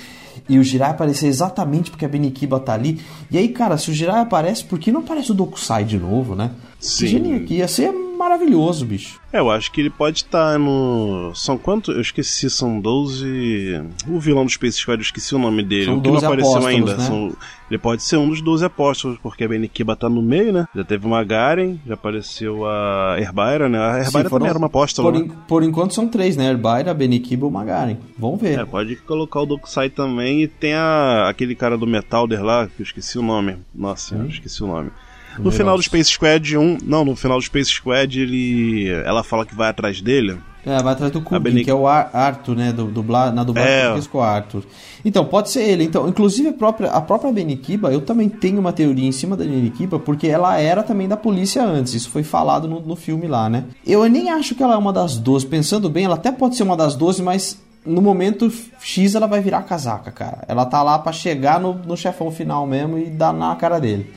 e o Jirai aparecer exatamente porque a Benikiba tá ali. E aí, cara, se o Jirai aparece, por que não aparece o Dokusai de novo, né? Sim. Que genia aqui, ia ser maravilhoso, bicho. É, eu acho que ele pode estar no. São quantos? Eu esqueci, são 12. O vilão do Space Squad, eu esqueci o nome dele. São o que não 12 apareceu ainda. né? São- Ele pode ser um dos 12 apóstolos, porque a Benikiba tá no meio, né? Já teve uma Garen, já apareceu a Herbaira, né? A Herbaira Sim, foram- também era uma apóstola, Por, né? en- por enquanto são três, né? Herbaira, Benikiba e o Magaren. Vamos ver. É, pode colocar o Dokusai também e tem a, aquele cara do Metalder lá, que eu esqueci o nome. Nossa, Hum? eu esqueci o nome. No final do Space Squad 1, não, no final do Space Squad ele ela fala que vai atrás dele. É, vai atrás do Kubin, que é o Ar- Arthur, né? Do, dubla, na dublagem É. com o Arthur. Então, pode ser ele. Então, inclusive a própria, a própria Benikiba, eu também tenho uma teoria em cima da Benikiba, porque ela era também da polícia antes. Isso foi falado no, no filme lá, né? Eu nem acho que ela é uma das 12. Pensando bem, ela até pode ser uma das 12, mas no momento X ela vai virar casaca, cara. Ela tá lá pra chegar no, no chefão final mesmo e dar na cara dele.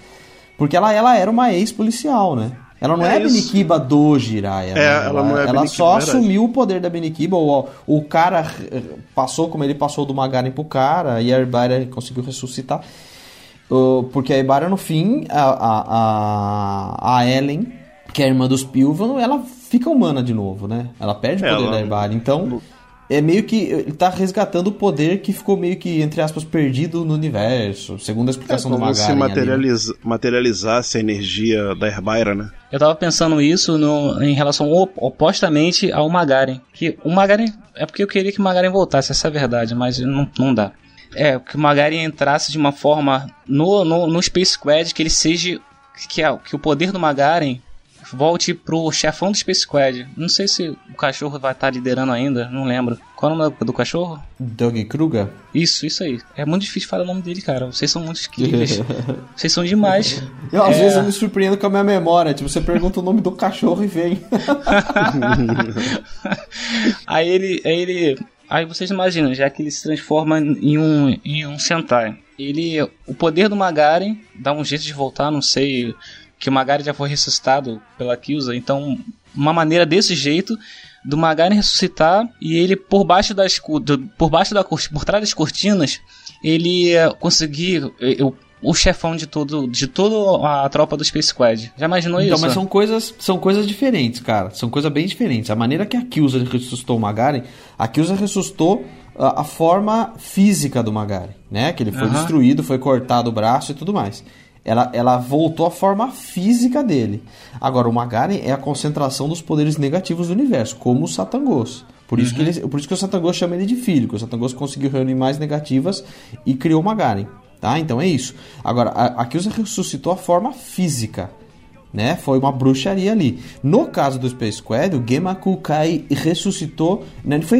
Porque ela, ela era uma ex-policial, né? Ela não é, É. Benikiba do Jiraiya. né? ela não é Ela só assumiu o poder da Benikiba. O, o cara eh, passou como ele passou do Magaren pro cara e a Herbaira conseguiu ressuscitar. Porque a Herbaira, no fim, a, a, a, Ellen, que é a irmã dos Pilvan, ela fica humana de novo, né? Ela perde o poder Ela- da Herbaira. Então, é meio que. Ele tá resgatando o poder que ficou meio que, entre aspas, perdido no universo, segundo a É explicação do como se Magaren. ali, né? materializa, materializasse a energia da Herbaira, né? Eu tava pensando isso no- em relação op- opostamente ao Magaren. Que o Magaren. É porque eu queria que o Magaren voltasse, essa é a verdade, mas não, não dá. É, que o Magaren entrasse de uma forma no, no, no Space Squad que ele seja. Que, a- que o poder do Magaren volte pro chefão do Space Squad. Não sei se o cachorro vai estar liderando ainda, não lembro. Qual é o nome do cachorro? Doug Kruger? Isso, isso aí. É muito difícil falar o nome dele, cara. Vocês são muito incríveis. Vocês são demais. Eu, às É. vezes eu me surpreendo com a minha memória. Tipo, você pergunta o nome do cachorro e vem. aí ele, aí ele, aí vocês imaginam, já que ele se transforma em um, em um Sentai. Ele, o poder do Magaren dá um jeito de voltar, não sei, que o Magaren já foi ressuscitado pela Kyusa, então uma maneira desse jeito do Magaren ressuscitar e ele por baixo das por baixo da por trás das cortinas ele eh, conseguir eh, o, o chefão de todo de toda a tropa do Space Squad. Já imaginou Então, isso? mas são coisas, são coisas diferentes, cara. São coisas bem diferentes. A maneira que a Kyusa ressuscitou o Magaren, a Kyusa ressuscitou a, a forma física do Magaren, né? Que ele foi destruído, foi cortado o braço e tudo mais. Ela, ela voltou à forma física dele. Agora, o Magaren é a concentração dos poderes negativos do universo, como o Satangos. Por isso, que ele, por isso que o Satangos chama ele de filho, que o Satangos conseguiu reunir mais negativas e criou o Magaren. Tá? Então é isso. Agora, a, a ressuscitou a forma física né? Foi uma bruxaria ali. No caso do Space Squad, o Gemaku Kai ressuscitou, né? Foi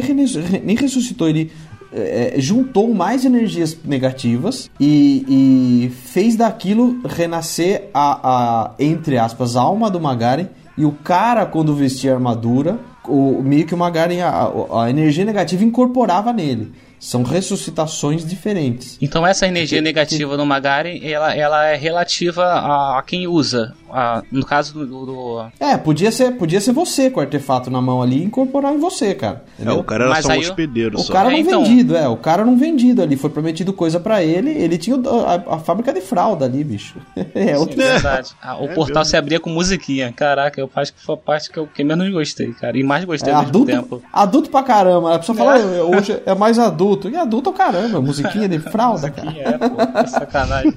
nem ressuscitou, ele é, juntou mais energias negativas e, e fez daquilo renascer a, a, entre aspas, alma do Magaren e o cara quando vestia a armadura, o, meio que o Magaren, a, a energia negativa incorporava nele. São ressuscitações diferentes. Então essa energia negativa do Magaren, ela, ela é relativa a, a quem usa. A- no caso do, do- É, podia ser, podia ser você com o artefato na mão ali e incorporar em você, cara. É, Entendeu? o cara era Mas só um hospedeiro O só. cara É, não então. vendido, é. O cara não vendido ali. Foi prometido coisa pra ele. Ele tinha a, a fábrica de fralda ali, bicho. É, Sim, outro... verdade. Ah, o É portal mesmo. se abria com musiquinha. Caraca, eu acho que foi a parte que eu que menos gostei, cara. E mais gostei É ao mesmo adulto, tempo. adulto pra caramba. A pessoa fala, "Ah, hoje é mais adulto. E adulto é o caramba. Musiquinha de fralda, cara. É, pô, sacanagem.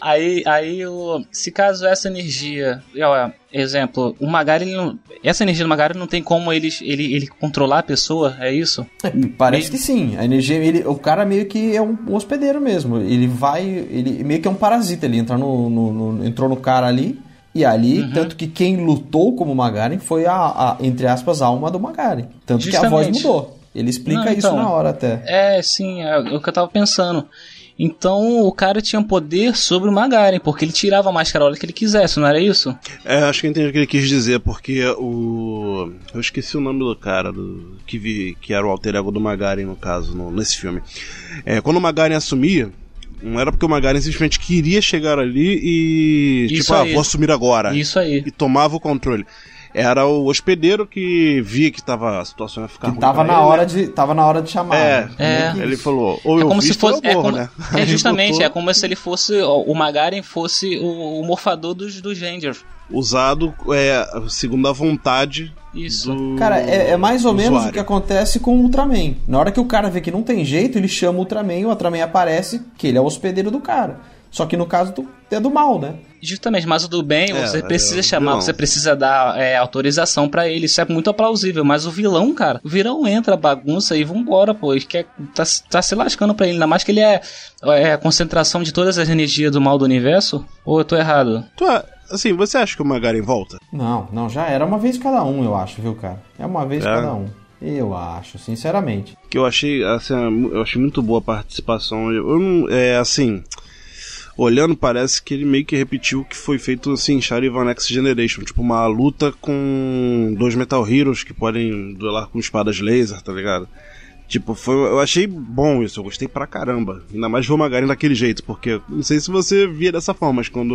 Aí, aí o, se caso essa energia, ó, exemplo, o Magari, não- essa energia do Magari não tem como ele, ele, ele controlar a pessoa, é isso? Parece que sim. A energia, ele, o cara meio que é um, hospedeiro mesmo. Ele vai, ele meio que é um parasita. Ele entra no, no- no- entrou no cara ali e ali, Uhum. tanto que quem lutou como Magaren foi a, a, entre aspas, a alma do Magaren. Tanto que a voz Justamente. mudou. Ele explica Não, isso então. na hora até. É, sim, é o que eu tava pensando. Então o cara tinha poder sobre o Magaren, porque ele tirava a máscara a hora que ele quisesse, não era isso? É, acho que eu entendi o que ele quis dizer, porque o. Eu esqueci o nome do cara, do... Que, vi... que era o alter ego do Magaren, no caso, no... nesse filme. É, quando o Magaren assumia, não era porque o Magaren simplesmente queria chegar ali e. Isso tipo, ah, aí. vou assumir agora. Isso aí. E tomava o controle. Era o hospedeiro que via que tava, a situação ia ficar Que ruim tava na, ele, hora né? de, tava na hora de chamar. É, né? É. ele falou, ou É eu como se visto fosse. eu É, morro, como- né? é justamente, botou é como se ele fosse. ó, O Magaren fosse o, o morfador dos, dos Rangers. Usado, é, segundo a vontade Isso. do Cara, é, é mais ou menos o usuário. que acontece com o Ultraman. Na hora que o cara vê que não tem jeito, ele chama o Ultraman, o Ultraman aparece, que ele é o hospedeiro do cara. Só que no caso do, é do mal, né? Justamente, mas o do bem, É, você é precisa o chamar, vilão. você precisa dar é, autorização pra ele. Isso é muito plausível. Mas o vilão, cara, o vilão entra, bagunça e vambora, pô. Ele quer, tá, tá se lascando pra ele. Ainda mais que ele é, é a concentração de todas as energias do mal do universo. Ou eu tô errado? Tu, assim, você acha que o Magaren volta? Não, não, já era uma vez cada um, eu acho, viu, cara? É uma vez É? cada um. Eu acho, sinceramente. Que eu achei, assim, eu achei muito boa a participação. Eu, eu não, é assim, olhando parece que ele meio que repetiu o que foi feito assim, em Charivan Next Generation, tipo uma luta com dois Metal Heroes que podem duelar com espadas laser, tá ligado? Tipo, foi, eu achei bom isso, eu gostei pra caramba. Ainda mais o Magaren daquele jeito, porque não sei se você via dessa forma, mas quando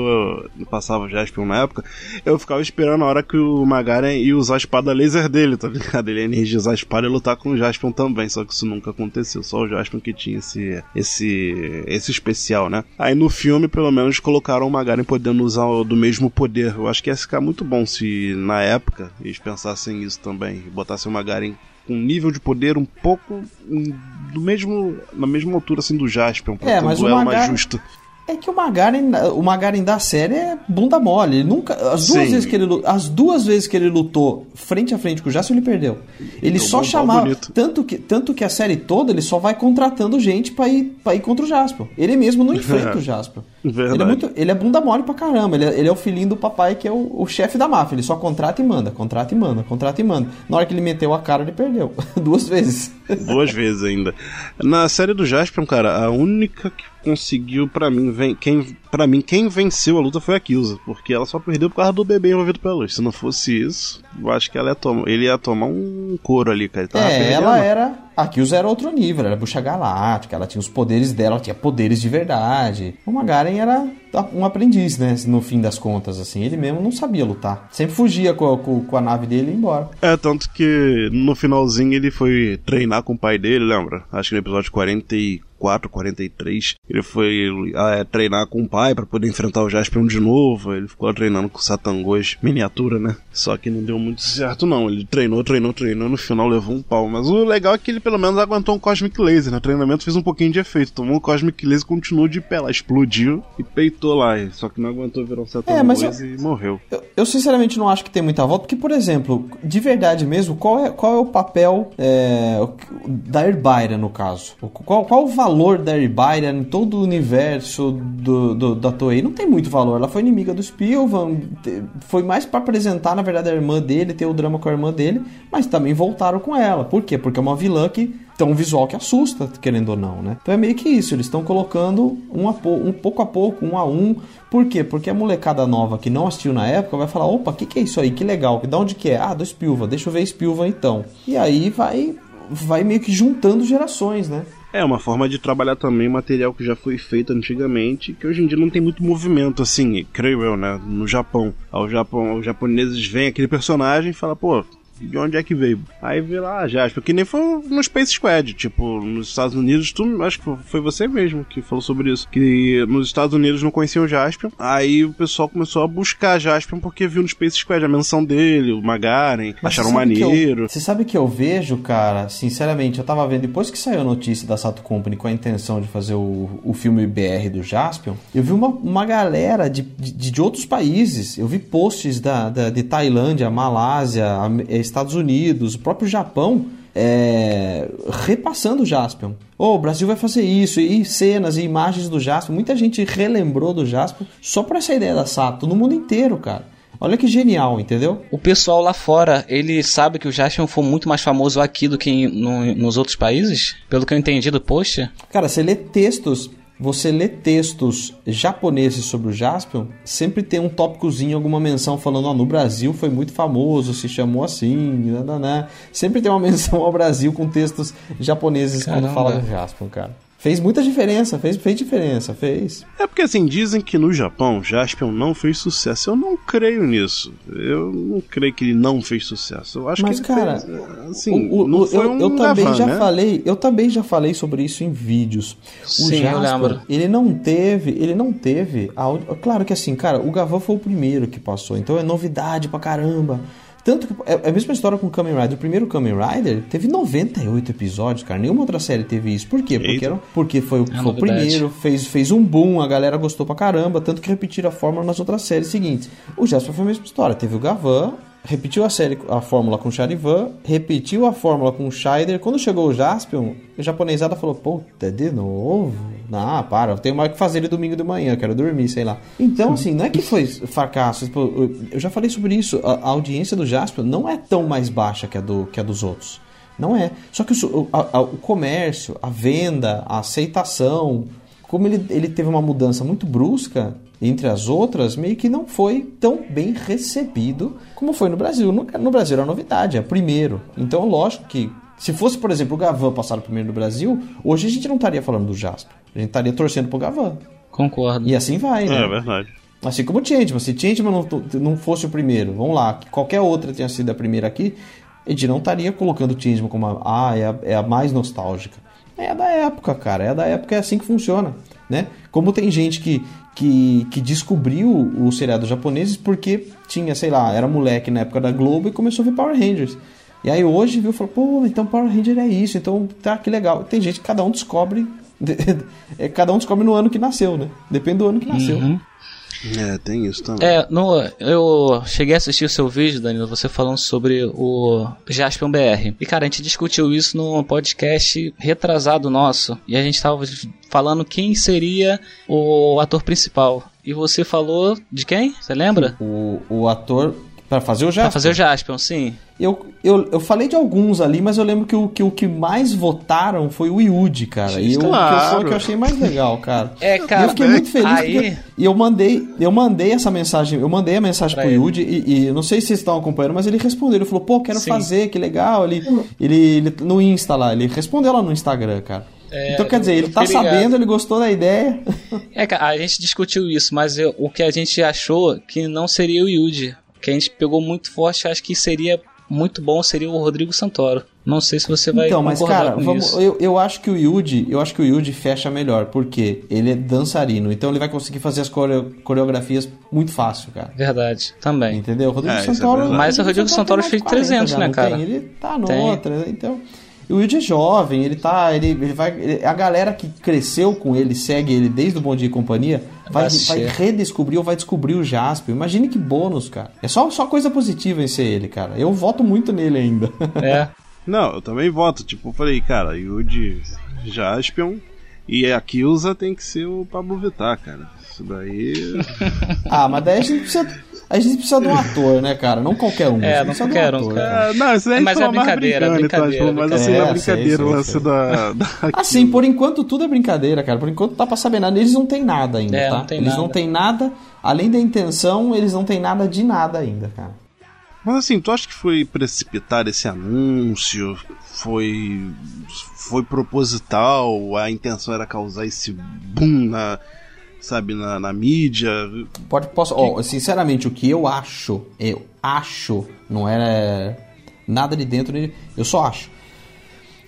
eu passava o Jaspion na época, eu ficava esperando a hora que o Magaren ia usar a espada laser dele, tá ligado? Ele ia energizar a espada e lutar com o Jaspion também, só que isso nunca aconteceu, só o Jaspion que tinha esse, esse, esse especial, né? Aí no filme, pelo menos, colocaram o Magaren podendo usar do mesmo poder. Eu acho que ia ficar muito bom se na época eles pensassem isso também, botassem o Magaren com um nível de poder um pouco do mesmo na mesma altura assim do Jaspion, pra É, um mas o duelo mais justo. É que o Magaren, o Magaren da série é bunda mole. Ele nunca, as duas Sim. vezes que ele as duas vezes que ele lutou frente a frente com o Jasper, ele perdeu. Ele só chamava bonito. tanto que tanto que a série toda ele só vai contratando gente pra ir para ir contra o Jasper. Ele mesmo não enfrenta o Jasper. Verdade. Ele é muito, ele é bunda mole pra caramba. Ele é, ele é o filhinho do papai que é o, o chefe da máfia. Ele só contrata e manda, contrata e manda, contrata e manda. Na hora que ele meteu a cara, ele perdeu duas vezes. Duas vezes ainda. Na série do Jaspion, cara, a única que conseguiu, pra mim, ven quem, pra mim, quem venceu a luta foi a Kilza. Porque ela só perdeu por causa do bebê envolvido pela luz. Se não fosse isso, eu acho que ela ia tomar, ele ia tomar um couro ali, cara. É, ela era. A Kyuza era outro nível, ela era bruxa galáctica, ela tinha os poderes dela, ela tinha poderes de verdade. O Magaren era um aprendiz, né? No fim das contas, assim. Ele mesmo não sabia lutar. Sempre fugia com a, com- a nave dele e ia embora. É, tanto que no finalzinho ele foi treinar com o pai dele, lembra? Acho que no episódio 44, 43, ele foi ah, é, treinar com o pai pra poder enfrentar o Jaspion de novo. Ele ficou treinando com o Satangos miniatura, né? Só que não deu muito certo, não. Ele treinou, treinou, treinou, no final levou um pau. Mas o legal é que ele pelo menos aguentou um Cosmic Laser. No treinamento fez um pouquinho de efeito. Tomou um Cosmic Laser e continuou de pé lá. Explodiu e peitou lá. Só que não aguentou virar um Satangos É, eu- e morreu. Eu, eu, sinceramente não acho que tem muita volta, porque, por exemplo, de verdade mesmo, qual é, qual é o papel é, da Herbaira, no caso? Qual, qual o valor da Herbaira em todo o universo do, do- da Toei? Não tem muito valor. Ela foi inimiga do Spilvan, foi mais pra apresentar, na verdade, a irmã dele, ter o drama com a irmã dele, mas também voltaram com ela. Por quê? Porque é uma vilã que tem um visual que assusta, querendo ou não, né? Então é meio que isso, eles estão colocando um, a pou- um pouco a pouco, um a um. Por quê? Porque a molecada nova que não assistiu na época vai falar: opa, o que, que é isso aí? Que legal, de onde que é? Ah, do Spilva, deixa eu ver Spilva então. E aí vai, vai meio que juntando gerações, né? É uma forma de trabalhar também material que já foi feito antigamente, que hoje em dia não tem muito movimento, assim, creio eu, né? No Japão. Ao Japão, os japoneses veem aquele personagem e falam, pô, de onde é que veio? Aí vê lá, Jasper, que nem foi no Space Squad, tipo, nos Estados Unidos, tu, acho que foi você mesmo que falou sobre isso, que nos Estados Unidos não conheciam o Jasper, aí o pessoal começou a buscar Jasper porque viu no Space Squad a menção dele, o Magaren, Mas acharam que eu- maneiro. Você sabe que eu vejo, cara, sinceramente, eu tava vendo, depois que saiu a notícia da Sato Company com a intenção de fazer o, o filme BR do Jaspion, eu vi uma, uma galera de, de, de outros países, eu vi posts da, da- de Tailândia, Malásia, Estados Unidos, o próprio Japão, é, repassando o Jaspion. Oh, o Brasil vai fazer isso, e cenas e imagens do Jaspion. Muita gente relembrou do Jaspion só por essa ideia da Sato, no mundo inteiro, cara. Olha que genial, entendeu? O pessoal lá fora, ele sabe que o Jaspion foi muito mais famoso aqui do que em- no- nos outros países? Pelo que eu entendi do post. Cara, você lê textos, você lê textos japoneses sobre o Jaspion, sempre tem um tópicozinho, alguma menção falando, ó, no Brasil foi muito famoso, se chamou assim, nananá. Sempre tem uma menção ao Brasil com textos japoneses quando Caramba. fala do Jaspion, cara. Fez muita diferença, fez, fez diferença, fez. É porque assim, dizem que no Japão Jaspion não fez sucesso. Eu não creio nisso. Eu não creio que ele não fez sucesso. Eu acho Mas, que ele cara, fez, assim, o- o- não o- foi eu, um eu também Gavan, já né? falei, eu também já falei sobre isso em vídeos. O Sim, lembro. ele não teve, ele não teve, a claro que assim, cara, o Gavan foi o primeiro que passou, então é novidade pra caramba. Tanto que é é a mesma história com o Kamen Rider. O primeiro Kamen Rider teve 98 episódios, cara. Nenhuma outra série teve isso. Por quê? Porque, era, porque foi, o- É foi o primeiro, fez, fez um boom, a galera gostou pra caramba, tanto que repetiram a fórmula nas outras séries seguintes. O Jasper foi a mesma história. Teve o Gavan, repetiu a série, a fórmula com Charivan, repetiu a fórmula com Scheider. Quando chegou o Jaspion, a japonesada falou, puta, de novo? Ah, para, eu tenho mais que fazer ele domingo de manhã, quero dormir, sei lá. Então, assim, não é que foi fracasso. tipo, eu- já falei sobre isso. A, audiência do Jaspion não é tão mais baixa que a, do, que a dos outros. Não é. Só que o, a- a- o comércio, a venda, a aceitação, como ele, ele teve uma mudança muito brusca entre as outras, meio que não foi tão bem recebido como foi no Brasil. No, no Brasil era novidade, é primeiro. Então, lógico que se fosse, por exemplo, o Gavan passar primeiro no Brasil, hoje a gente não estaria falando do Jasper. A gente estaria torcendo pro Gavan. Concordo. E assim vai, né? É verdade. Assim como o Changeman. Se Changeman não, não fosse o primeiro, vamos lá, que qualquer outra tenha sido a primeira aqui, a gente não estaria colocando o Changeman como a, ah, é a, é a mais nostálgica. É da época, cara. É da época, é assim que funciona, né? Como tem gente que, que, que descobriu o seriado japoneses porque tinha, sei lá, era moleque na época da Globo e começou a ver Power Rangers. E aí hoje viu e falou, pô, então Power Ranger é isso, então tá que legal. Tem gente que cada um descobre é, cada um descobre no ano que nasceu, né? Depende do ano que nasceu. Uhum. É, tem isso também. É, no, eu cheguei a assistir o seu vídeo, Danilo, você falando sobre o Jaspion BR. E, cara, a gente discutiu isso num podcast retrasado nosso. E a gente tava falando quem seria o ator principal. E você falou de quem? Você lembra? O, o ator. Pra fazer o Jaspion? Pra fazer o Jaspion, sim. Eu, eu, eu falei de alguns ali, mas eu lembro que o que, o que mais votaram foi o Yudi, cara. E eu, Claro. que foi o que eu achei mais legal, cara. É, E cara, eu fiquei muito feliz aí- porque e eu mandei, eu mandei essa mensagem, eu mandei a mensagem Pra pro. Yudi e, e eu não sei se vocês estão acompanhando, mas ele respondeu, ele falou: "Pô, quero Sim. fazer, que legal". Ele, ele, ele no Insta lá, ele respondeu lá no Instagram, cara. É, então quer dizer, ele tá ligado. sabendo, ele gostou da ideia. É, cara, a gente discutiu isso, mas eu- o que a gente achou que não seria o Yuji. Que a gente pegou muito forte, acho que seria muito bom, seria o Rodrigo Santoro. Não sei se você vai Então, mas cara, com vamos, isso. eu, eu acho que o Yuji, eu acho que o Yuji fecha melhor, porque ele é dançarino, então ele vai conseguir fazer as coreo- coreografias muito fácil, cara. Verdade, também. Entendeu? O Rodrigo É, é Santoro. verdade. Mas o Rodrigo Santoro fez mais de 300, já, né, não cara? tem? Ele tá Tem. noutra, então. E o Yuji é jovem, ele tá. Ele, ele vai. ele- a galera que cresceu com ele, segue ele desde o Bom Dia e Companhia, vai, vai redescobrir ou vai descobrir o Jasper. Imagine que bônus, cara. É só, só coisa positiva em ser ele, cara. Eu voto muito nele ainda. É. Não, eu também voto. Tipo, eu falei, cara, Yuji Jaspion e a Kilza tem que ser o Pablo Vittar, cara. Isso daí. ah, mas daí a gente precisa. A gente precisa de um ator, né, cara? Não qualquer um. É, não qualquer um, cara. É, não, isso daí gente Mas é brincadeira, brincando, tá? brincadeira, Tipo, mas assim, brincadeira. na É, brincadeira, o lance da. da Assim, por enquanto tudo é brincadeira, cara. Por enquanto tá pra saber nada. Eles não têm nada ainda, É, tá? não tem eles nada. não têm nada. Além da intenção, eles não têm nada de nada ainda, cara. Mas assim, tu acha que foi precipitar esse anúncio? Foi. Foi proposital? A intenção era causar esse boom na. Sabe, na, na mídia? Pode, posso, ó, sinceramente, o que eu acho, eu acho, não era nada de dentro, eu só acho.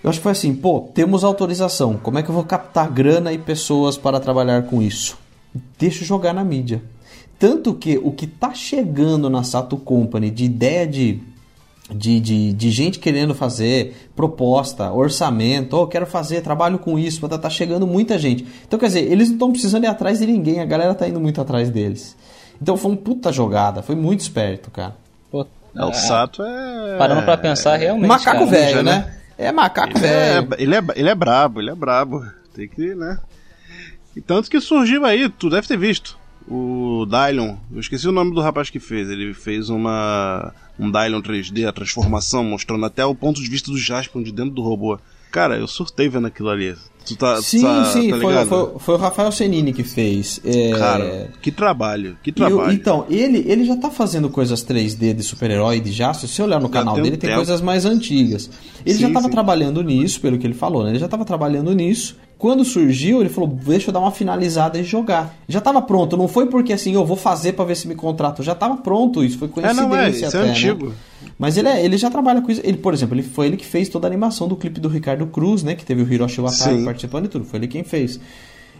Eu acho que foi assim, pô, temos autorização, como é que eu vou captar grana e pessoas para trabalhar com isso? Deixa eu jogar na mídia. Tanto que o que tá chegando na Sato Company de ideia de de, de, de gente querendo fazer proposta, orçamento, oh, quero fazer, trabalho com isso, tá, tá chegando muita gente. Então, quer dizer, eles não estão precisando ir atrás de ninguém, a galera tá indo muito atrás deles. Então foi uma puta jogada, foi muito esperto, cara. Pô, É, o Sato é. Parando pra pensar, realmente. macaco cara. velho, né? né? É macaco Ele é, velho. ele, é, ele é brabo, ele é brabo. Tem que, né? E tanto que surgiu aí, tu deve ter visto. O Dylon, eu esqueci o nome do rapaz que fez. Ele fez uma um Dylon 3D, a transformação, mostrando até o ponto de vista do Jaspion de dentro do robô. Cara, eu surtei vendo aquilo ali. Tu tá, Sim, tá, sim, tá foi, foi, foi o Rafael Senini que fez. É, Cara, que trabalho, que trabalho. então, ele, ele já tá fazendo coisas 3D de super-herói de Jasper. Se você olhar no canal tem um dele, tem tempo. coisas mais antigas. Ele Sim, já tava sim. trabalhando nisso, pelo que ele falou, né? Ele já tava trabalhando nisso. Quando surgiu, ele falou: deixa eu dar uma finalizada e jogar. Já tava pronto, não foi porque assim, eu vou fazer pra ver se me contrato. Já tava pronto, isso foi é, coincidência não é, isso até, é né? antigo. Mas ele, é- ele já trabalha com isso. Ele, por exemplo, ele foi ele que fez toda a animação do clipe do Ricardo Cruz, né? Que teve o Hiroshi Watanabe Sim. participando e tudo. Foi ele quem fez.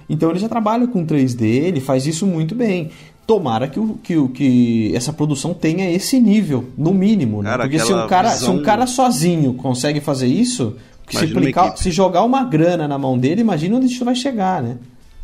Então ele já trabalha com 3D, ele faz isso muito bem. Tomara que, o, que, o, que essa produção tenha esse nível, no mínimo. Né? Cara, Porque se um, cara, se um visão- cara sozinho consegue fazer isso, se, aplicar, se jogar uma grana na mão dele, imagina onde isso vai chegar, né?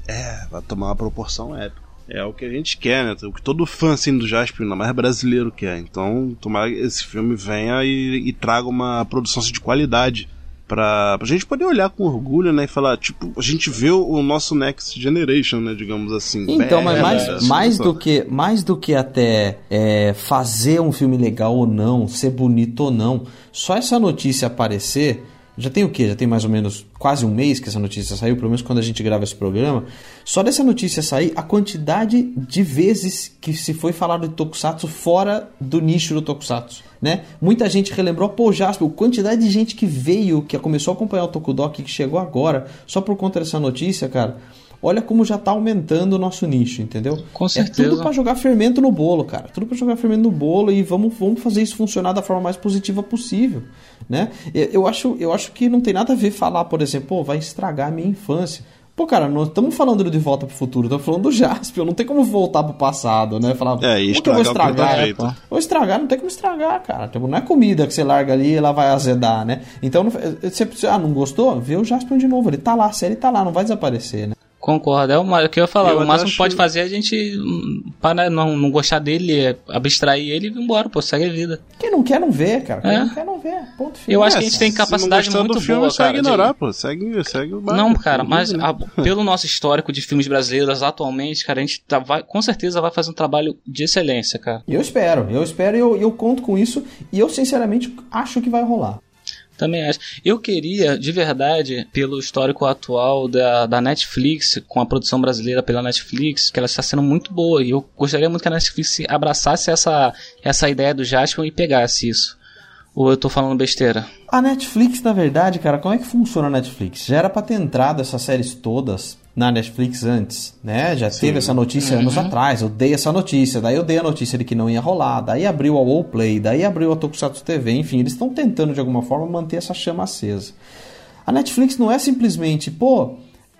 É, vai tomar uma proporção épica. É o que a gente quer, né? O que todo fã assim, do Jasper, ainda mais brasileiro, quer. Então, tomara que esse filme venha e, e traga uma produção assim, de qualidade. Pra, pra gente poder olhar com orgulho, né? E falar, tipo, a gente vê o, nosso Next Generation, né? Digamos assim. Então, mas né, mais, assim, mais, do que, mais do que até é, fazer um filme legal ou não, ser bonito ou não, só essa notícia aparecer. Já tem o quê? Já tem mais ou menos quase um mês que essa notícia saiu, pelo menos quando a gente grava esse programa. Só dessa notícia sair, a quantidade de vezes que se foi falado de Tokusatsu fora do nicho do Tokusatsu. Né? Muita gente relembrou, pô, Jasper, quantidade de gente que veio, que começou a acompanhar o Tokudok, que chegou agora, só por conta dessa notícia, cara. Olha como já tá aumentando o nosso nicho, entendeu? Com É certeza. tudo pra jogar fermento no bolo, cara. Tudo pra jogar fermento no bolo e vamos, vamos fazer isso funcionar da forma mais positiva possível, né? Eu, acho, eu acho que não tem nada a ver falar, por exemplo, pô, vai estragar a minha infância. Pô, cara, não estamos falando de volta pro futuro, estamos falando do Jaspion. Não tem como voltar pro passado, né? Falar, É, e como que eu vou estragar tá? Vou estragar, não tem como estragar, cara. Tipo, não é comida que você larga ali e ela vai azedar, né? Então, não- você precisa, ah, não gostou? Vê o Jaspion de novo. Ele tá lá, a série tá lá, não vai desaparecer, né? Concordo, é o ma- o que eu ia falar. Eu o máximo que pode fazer é a gente, para não, não gostar dele, é abstrair ele e ir embora, pô, segue a vida. Quem não quer, não vê, cara. Quem É. não quer, não vê. Ponto final. Eu acho É, que a gente tem se capacidade muito do filme, boa, segue cara. de- ignorar, pô. Segue, segue o barco, Não, cara, mas né? a- pelo nosso histórico de filmes brasileiros atualmente, cara, a gente tá- vai, com certeza vai fazer um trabalho de excelência, cara. Eu espero, eu espero e eu, eu conto com isso. E eu, sinceramente, acho que vai rolar. Também acho. Eu queria, de verdade, pelo histórico atual da, da Netflix, com a produção brasileira pela Netflix, que ela está sendo muito boa. E eu gostaria muito que a Netflix abraçasse essa, essa ideia do Jaspion e pegasse isso. Ou eu tô falando besteira? A Netflix, na verdade, cara, como é que funciona a Netflix? Já era pra ter entrado essas séries todas na Netflix antes, né? Já teve essa notícia anos atrás, eu dei essa notícia, daí eu dei a notícia de que não ia rolar, daí abriu a Wallplay, daí abriu a Tokusatsu TV, enfim, eles estão tentando de alguma forma manter essa chama acesa. A Netflix não é simplesmente, pô,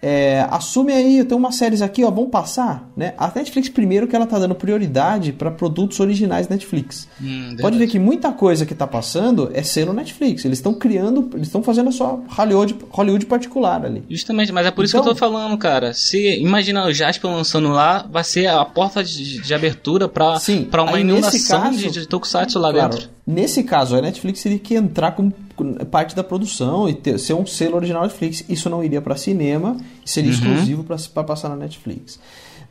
é, assume aí, eu tenho umas séries aqui, ó, vamos passar, né? A Netflix primeiro que ela tá dando prioridade para produtos originais Netflix. Hum, Pode ver que muita coisa que tá passando é selo Netflix. Eles estão criando, eles estão fazendo a sua Hollywood, Hollywood particular ali. Justamente, mas é por isso que Então- eu tô falando, cara. Se imagina o Jasper lançando lá, vai ser a porta de, de abertura pra, Sim, pra uma aí nesse inundação caso- de, de Tokusatsu lá Claro, dentro. nesse caso, a Netflix teria que entrar com parte da produção e ter, ser um selo original Netflix. Isso não iria para cinema, seria Uhum. exclusivo para passar na Netflix.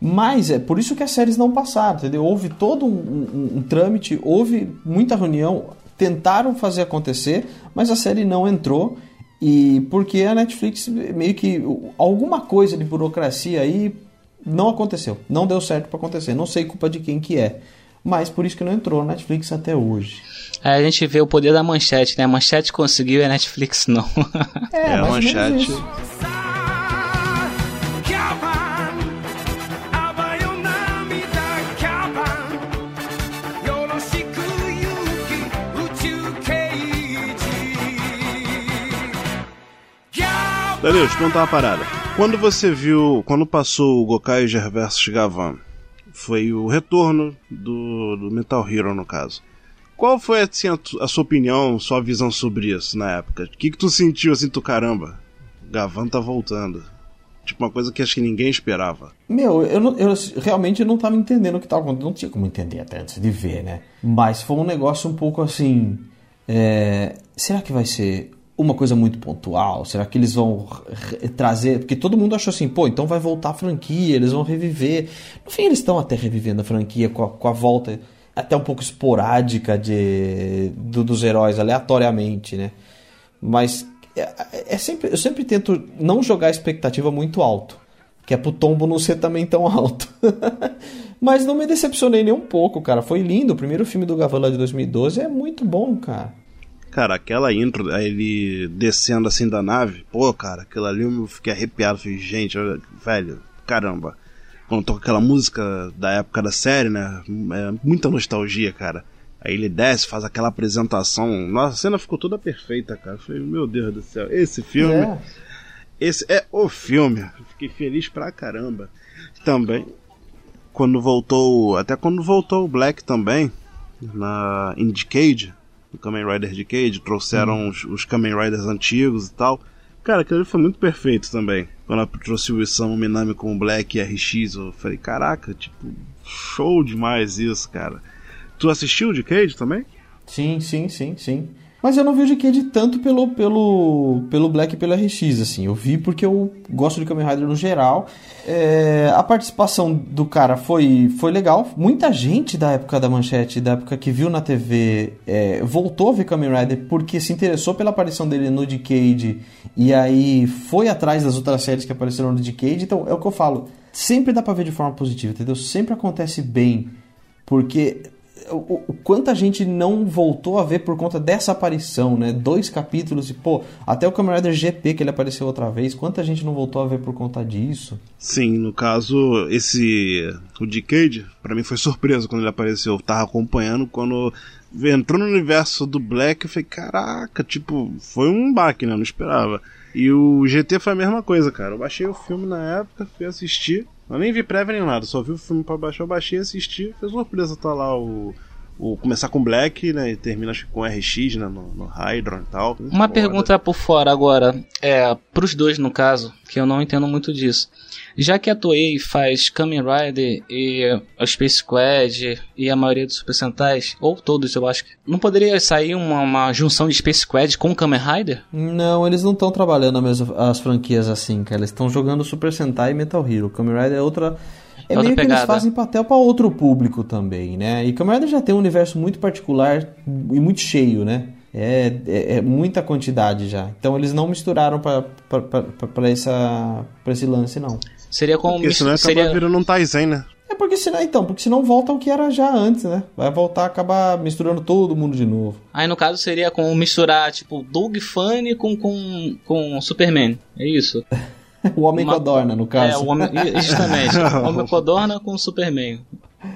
Mas é por isso que as séries não passaram, entendeu? Houve todo um, um- um trâmite, houve muita reunião, tentaram fazer acontecer, mas a série não entrou. E porque a Netflix meio que alguma coisa de burocracia aí não aconteceu, não deu certo para acontecer. Não sei culpa de quem que é, mas por isso que não entrou na Netflix até hoje. Aí a gente vê o poder da manchete, né? A manchete conseguiu e a Netflix não. É, é a manchete. Danilo, deixa eu contar uma parada. Quando você viu, quando passou o Gokai Gervais Gavan, foi o retorno do, do Metal Hero, no caso. Qual foi assim, a, a sua opinião, sua visão sobre isso na época? O que, que tu sentiu assim, tu caramba? Gavan tá voltando. Tipo, uma coisa que acho que ninguém esperava. Meu, eu, eu realmente não tava entendendo o que tava acontecendo. Não tinha como entender até antes de ver, né? Mas foi um negócio um pouco assim. é, será que vai ser uma coisa muito pontual? Será que eles vão trazer. Porque todo mundo achou assim, pô, então vai voltar a franquia, eles vão reviver. No fim, eles estão até revivendo a franquia com a, com a volta até um pouco esporádica de, do- dos heróis, aleatoriamente, né? Mas é, é sempre, eu sempre tento não jogar a expectativa muito alto. Que é pro tombo não ser também tão alto. Mas não me decepcionei nem um pouco, cara. Foi lindo. O primeiro filme do Gavan lá de 2012 é muito bom, cara. Cara, aquela intro, aí ele descendo assim da nave, pô, cara, aquilo ali eu fiquei arrepiado. Falei, gente, olha, velho, caramba. Quando toca aquela música da época da série, né? É muita nostalgia, cara. Aí ele desce, faz aquela apresentação. Nossa, a cena ficou toda perfeita, cara. Eu Falei, meu Deus do céu, esse filme. É. Esse é o filme. Fiquei feliz pra caramba. Também, quando voltou. Até quando voltou o Black também, na em No Kamen Rider Decade, trouxeram os, os Kamen Riders antigos e tal. Cara, aquilo ali foi muito perfeito também. Quando ela trouxe o Isamu Minami com o Black e RX, eu falei, caraca, tipo, show demais isso, cara. Tu assistiu o Decade também? Sim, sim, sim, sim. Mas eu não vi o Decade tanto pelo, pelo, pelo Black e pelo RX, assim. Eu vi porque eu gosto de Kamen Rider no geral. É, a participação do cara foi, foi legal. Muita gente da época da manchete, da época que viu na TV, é, voltou a ver Kamen Rider porque se interessou pela aparição dele no Decade e aí foi atrás das outras séries que apareceram no Decade. Então é o que eu falo. Sempre dá pra ver de forma positiva, entendeu? Sempre acontece bem. Porque o, o quanta gente não voltou a ver por conta dessa aparição, né? Dois capítulos e, pô, até o Rider GP que ele apareceu outra vez, quanta gente não voltou a ver por conta disso? Sim, no caso, esse. O Decade, pra mim foi surpresa quando ele apareceu. Eu tava acompanhando quando entrou no universo do Black, eu falei, caraca, tipo, foi um baque, né? Eu não esperava. E o GT foi a mesma coisa, cara. Eu baixei o filme na época, fui assistir. Eu nem vi prévia nem nada, só vi o filme pra baixar, eu baixei, assisti. Foi surpresa tá lá o. o começar com Black, né? E termina acho que com RX, né? No, no Hydron e tal. Uma pergunta por fora agora, é, pros dois no caso, que eu não entendo muito disso. Já que a Toei faz Kamen Rider e a Space Squad e a maioria dos Super Sentais, ou todos eu acho que, não poderia sair uma, uma junção de Space Squad com Kamen Rider? Não, eles não estão trabalhando as franquias assim, cara. Eles estão jogando Super Sentai e Metal Hero. Kamen Rider é outra. É Outra meio que eles fazem papel pra outro público também, né? E Kamen já tem um universo muito particular e muito cheio, né? É, é, é muita quantidade já. Então eles não misturaram pra, pra, essa, esse lance, não. Seria como Porque senão acaba seria virando um Taizen, né? É porque senão, então, porque senão volta ao que era já antes, né? Vai voltar a acabar misturando todo mundo de novo. Aí no caso seria como misturar tipo Doug Funny com com com Superman. É isso? O Homem Uma- Codorna, no caso. É, o homem, justamente. o Homem Codorna com Superman.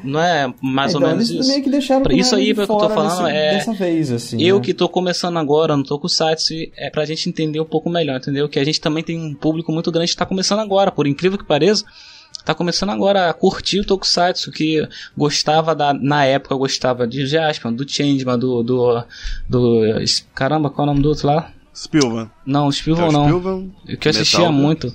Não é mais ou então, menos eles isso? meio que deixaram o isso aí que eu tô falando nesse- é- dessa vez, assim. Eu né? que tô começando agora no Tokusatsu, é pra gente entender um pouco melhor, entendeu? Que a gente também tem um público muito grande que tá começando agora, por incrível que pareça, tá começando agora a curtir o Tokusatsu, que gostava da, na época gostava de Jaspion, do Changeman, do, do, do, caramba, qual é o nome do outro lá? Spilvan. Não, o Spielvan É o não, Spilvan, o que eu assistia muito.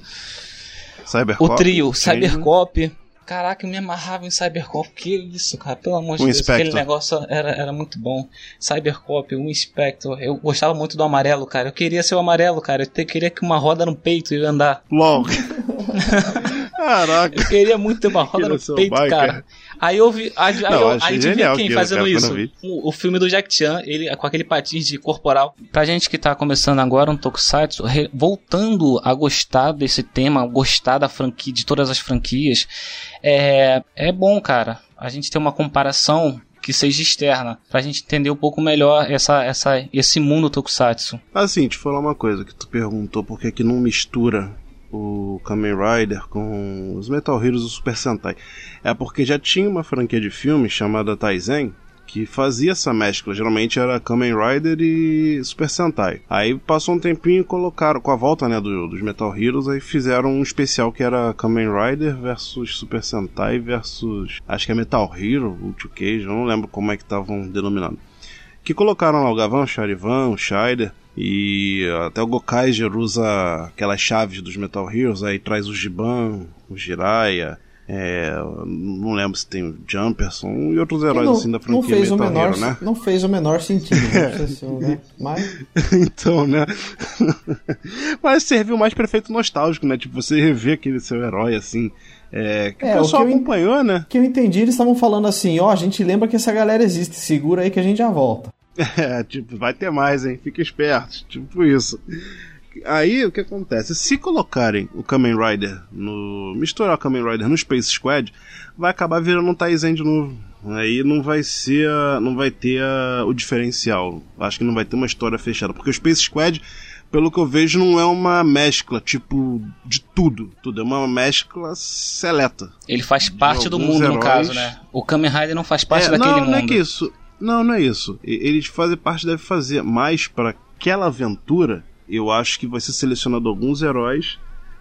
Cybercop, O trio. Cybercop. Caraca, eu me amarrava em Cybercop. Que isso, cara? Pelo amor de Deus. Aquele Inspector. negócio era, era muito bom. Cybercop, um Inspector. Eu gostava muito do amarelo, cara. Eu queria ser o amarelo, cara. Eu te- queria que uma roda no peito e andar. LOL. Caraca. Eu queria muito ter uma roda no o peito, biker. cara. Aí eu vi. Aí, aí Não, eu, aí adivinha quem fazendo quando isso? O, o filme do Jack Chan, ele com aquele patins de corporal. Pra gente que tá começando agora um Tokusatsu, re- voltando a gostar desse tema, gostar da franquia, de todas as franquias, é, é bom, cara. A gente ter uma comparação que seja externa, pra gente entender um pouco melhor essa, essa, esse mundo Tokusatsu. Assim, te falar uma coisa que tu perguntou por que que não mistura o Kamen Rider com os Metal Heroes e o Super Sentai. É porque já tinha uma franquia de filme chamada Taizen que fazia essa mescla. Geralmente era Kamen Rider e Super Sentai. Aí passou um tempinho e colocaram, com a volta né, do- dos Metal Heroes, aí fizeram um especial que era Kamen Rider versus Super Sentai versus. Acho que é Metal Hero, Cage, eu não lembro como é que estavam denominando que colocaram lá o Gavan, o Charivan, o Scheider e até o Gokaiger usa aquelas chaves dos Metal Heroes, aí traz o Giban, o Jiraiya, é, não lembro se tem o Jumperson e outros heróis não, assim da não franquia fez o menor, Hero, né? Não fez o menor sentido, né? Não né? Mas então, né? Mas serviu mais pra efeito nostálgico, né? Tipo, você rever aquele seu herói assim. É, que É, o o pessoal eu acompanhou, né? que eu entendi, eles estavam falando assim, ó, a gente lembra que essa galera existe, segura aí que a gente já volta. É, tipo, vai ter mais, hein? Fica esperto. Tipo isso. Aí o que acontece? Se colocarem o Kamen Rider no. misturar o Kamen Rider no Space Squad, vai acabar virando um Taizen de novo. Aí não vai ser. não vai ter o diferencial. Acho que não vai ter uma história fechada. Porque o Space Squad, pelo que eu vejo, não é uma mescla, tipo, de tudo. Tudo. É uma mescla seleta. Ele faz parte do mundo, no heróis. caso, né? O Kamen Rider não faz parte É, daquele não, mundo. não é que isso. Não, não é isso. Eles fazem parte, deve fazer. Mas para aquela aventura, eu acho que vai ser selecionado alguns heróis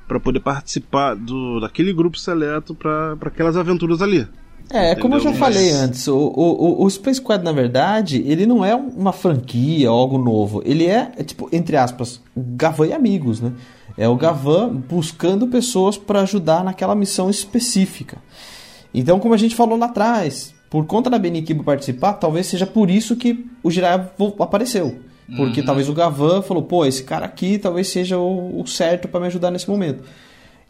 para poder participar do daquele grupo seleto para aquelas aventuras ali. É, como eu já Entendeu? falei Mas- antes, o, o, o- Space Squad, na verdade, ele não é uma franquia ou algo novo. Ele é, é tipo, entre aspas, Gavan e amigos, né? É o Gavan buscando pessoas para ajudar naquela missão específica. Então, como a gente falou lá atrás, por conta da Benikibo participar, talvez seja por isso que o Jiraiya apareceu. Porque talvez o Gavan falou, pô, esse cara aqui talvez seja o, o certo para me ajudar nesse momento.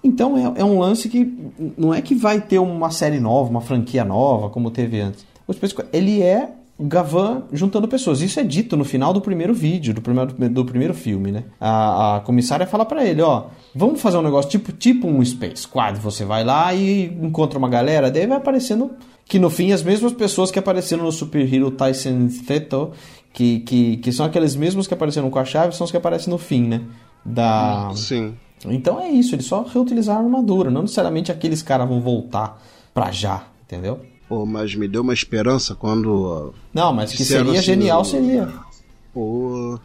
Então é, é um lance que não é que vai ter uma série nova, uma franquia nova, como teve antes. O Space ele é o Gavan juntando pessoas. Isso é dito no final do primeiro vídeo, do primeiro, do primeiro filme, né? A, a comissária fala pra ele, ó, vamos fazer um negócio tipo, tipo um Space Squad. Você vai lá e encontra uma galera, daí vai aparecendo que no fim as mesmas pessoas que apareceram no Super Hero Tyson Theto, que, que, que são aqueles mesmos que apareceram com a chave, são os que aparecem no fim, né? Da, Sim. então é isso, eles só reutilizaram a armadura, não necessariamente aqueles caras vão voltar pra já, entendeu? Pô, mas me deu uma esperança quando. Não, mas que seria assim, genial seria. Pô.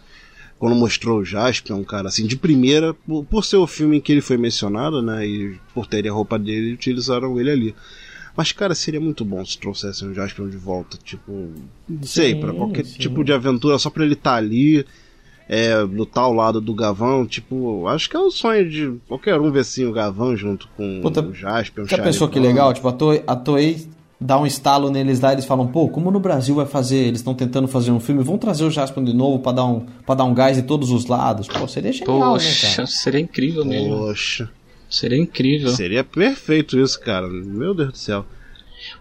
quando mostrou o Jaspion, cara, assim, de primeira, por, por ser o filme em que ele foi mencionado, né, e por terem a roupa dele, utilizaram ele ali. Mas, cara, seria muito bom se trouxessem o Jaspion de volta, tipo, não sei, pra qualquer sim. tipo de aventura, só pra ele estar ali, é, lutar ao lado do Gavão, tipo, acho que é o sonho de qualquer um ver assim o Gavão junto com Puta, o Jaspion, Já pensou que legal? Tipo, a Toei, a Toei dá um estalo neles lá, eles falam, pô, como no Brasil vai fazer? Eles estão tentando fazer um filme, vamos trazer o Jaspion de novo pra dar um, pra dar um gás em todos os lados. Pô, seria genial, né, Poxa, cara? seria incrível mesmo. Poxa, Seria incrível. seria perfeito isso, cara. Meu Deus do céu.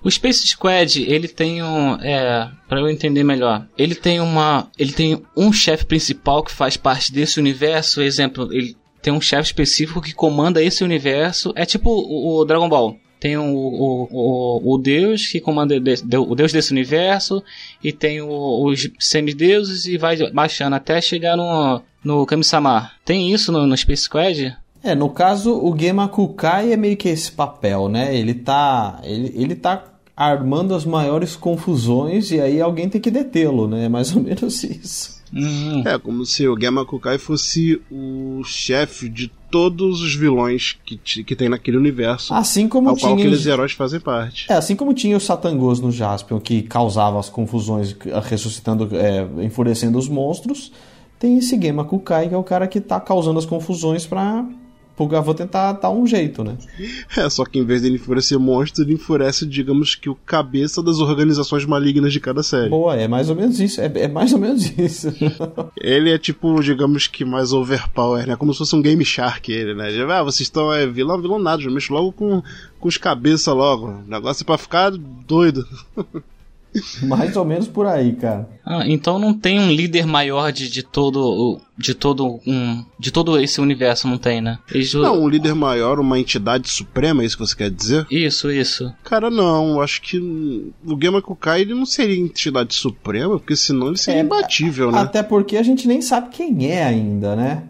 O Space Squad, ele tem um. É. Pra eu entender melhor. Ele tem uma. Ele tem um chefe principal que faz parte desse universo. Exemplo, ele tem um chefe específico que comanda esse universo. É tipo o, o Dragon Ball. Tem o, o, o, o Deus que comanda o Deus desse universo. E tem o- os semideuses e vai baixando até chegar no. No Kami-sama. Tem isso no, no Space Squad? É, no caso, o Gema Kukai é meio que esse papel, né? Ele tá. Ele, ele tá armando as maiores confusões e aí alguém tem que detê-lo, né? É mais ou menos isso. Hum, É, como se o Gamma Kukai fosse o chefe de todos os vilões que, que tem naquele universo, Assim como ao qual tinha. aqueles heróis fazem parte. É, assim como tinha o Satangos no Jaspion, que causava as confusões, ressuscitando, é, enfurecendo os monstros, tem esse Gema Kukai, que é o cara que tá causando as confusões pra. Pro Gavô tentar dar um jeito, né? É, só que em vez dele enfurecer monstro, ele enfurece, digamos que, o cabeça das organizações malignas de cada série. Boa, é mais ou menos isso. É, é mais ou menos isso. Ele é tipo, digamos que mais overpower, né? Como se fosse um Game Shark ele, né? Ele, ah, vocês estão é, vilão, vilão nada, já mexo logo com, com os cabeça logo. O negócio é pra ficar doido. mais ou menos por aí, cara. Ah, então não tem um líder maior de, de todo de todo um de todo esse universo não tem, né? Eles- Não, um líder maior, uma entidade suprema, é isso que você quer dizer? Isso, isso. Cara, não, acho que o Gema Kukai ele não seria entidade suprema, porque senão ele seria É, imbatível, né? Até porque a gente nem sabe quem é ainda, né?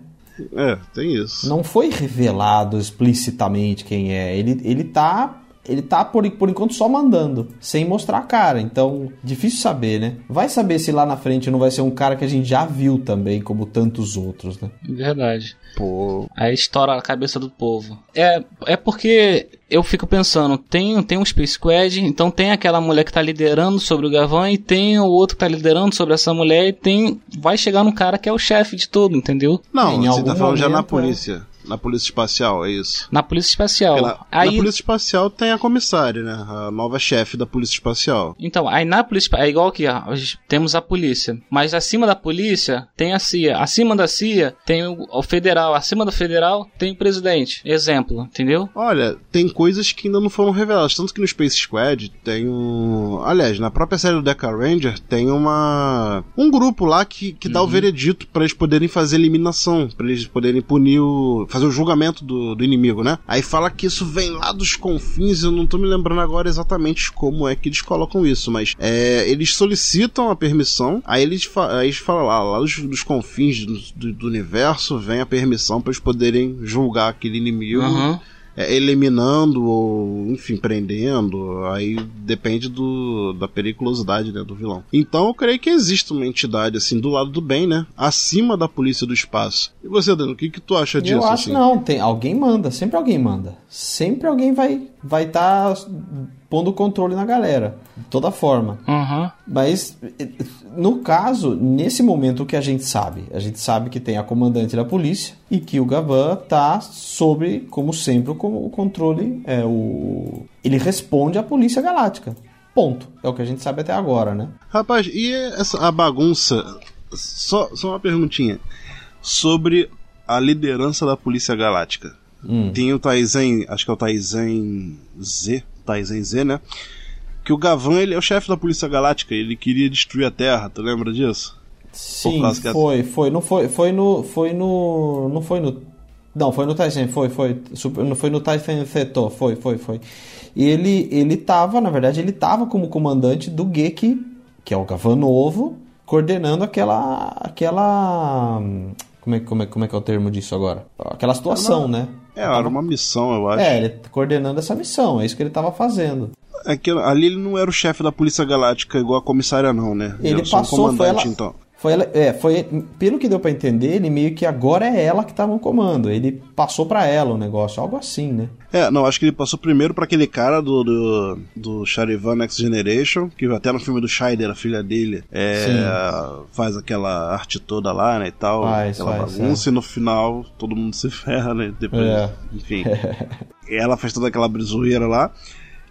É, tem isso. Não foi revelado explicitamente quem é. Ele, ele tá. Ele tá, por, por enquanto, só mandando, sem mostrar a cara. Então, difícil saber, né? Vai saber se lá na frente não vai ser um cara que a gente já viu também, como tantos outros, né? Verdade. Pô, Aí estoura a cabeça do povo. É, é porque eu fico pensando, tem, tem um Space Squad, então tem aquela mulher que tá liderando sobre o Gavão e tem o outro que tá liderando sobre essa mulher e tem. Vai chegar no cara que é o chefe de tudo, entendeu? não, Em você algum tá falando já na momento, polícia. Na polícia espacial, é isso. Na Polícia Espacial. Aí, na polícia espacial tem a comissária, né? A nova chefe da polícia espacial. Então, aí na polícia, é igual aqui, ó, temos a polícia, mas acima da polícia tem a CIA, acima da CIA tem o, o federal, acima do federal tem o presidente. Exemplo, entendeu? Olha, tem coisas que ainda não foram reveladas. Tanto que no Space Squad tem um. Aliás, na própria série do Deca Ranger tem uma. Um grupo lá que, que dá o veredito pra eles poderem fazer eliminação. Pra eles poderem punir o. fazer o julgamento do, do inimigo, né? Aí fala que isso vem lá dos confins. Eu não tô me lembrando agora exatamente como é que eles colocam isso. Mas é, eles solicitam a permissão. Aí eles, aí eles falam lá, lá dos, dos confins do, do- do universo vem a permissão pra eles poderem julgar aquele inimigo Aham. É, eliminando ou, enfim, prendendo. Aí depende do, da periculosidade né, do vilão. Então eu creio que existe uma entidade assim do lado do bem, né? Acima da polícia do espaço. E você, Dano, o que, que tu acha disso? Eu acho assim? não, tem alguém manda, sempre alguém manda. Sempre alguém vai vai estar pondo controle na galera, de toda forma. Aham. Mas no caso, nesse momento o que a gente sabe, a gente sabe que tem a comandante da polícia e que o Gavan tá sobre, como sempre, o, o controle é o ele responde à polícia galáctica. Ponto. É o que a gente sabe até agora, né? Rapaz, e essa a bagunça? Só, só uma perguntinha. Sobre a liderança da Polícia Galáctica. Hum. Tem o Taizen, acho que é o Taizen Z, Taizen Z, né? Que o Gavan, ele é o chefe da Polícia Galáctica, ele queria destruir a Terra, tu lembra disso? Sim, foi, foi, não foi, foi no, foi no, não foi no, não, foi no Tyson, foi, foi, não foi no Tyson Setor, foi, foi, foi. E ele, ele tava, na verdade, ele tava como comandante do GEC, que é o Gavan novo, coordenando aquela, aquela, como é, como é, como é que é o termo disso agora? Aquela situação, né? É, era uma missão, eu acho. É, ele coordenando essa missão, é isso que ele tava fazendo. É que ali ele não era o chefe da Polícia Galáctica igual a comissária, não, né? Ele era só um passou, foi comandante, ela, então. Foi ela, é, foi pelo que deu pra entender, ele meio que agora é ela que tá no comando. Ele passou pra ela o negócio, algo assim, né? É, não, acho que ele passou primeiro pra aquele cara do, do, do Charivan Next Generation, que até no filme do Scheider, a filha dele, é, faz aquela arte toda lá, né, e tal, Faz, aquela faz, bagunça, e no final todo mundo se ferra, né, depois, É. enfim. ela faz toda aquela brisoeira lá.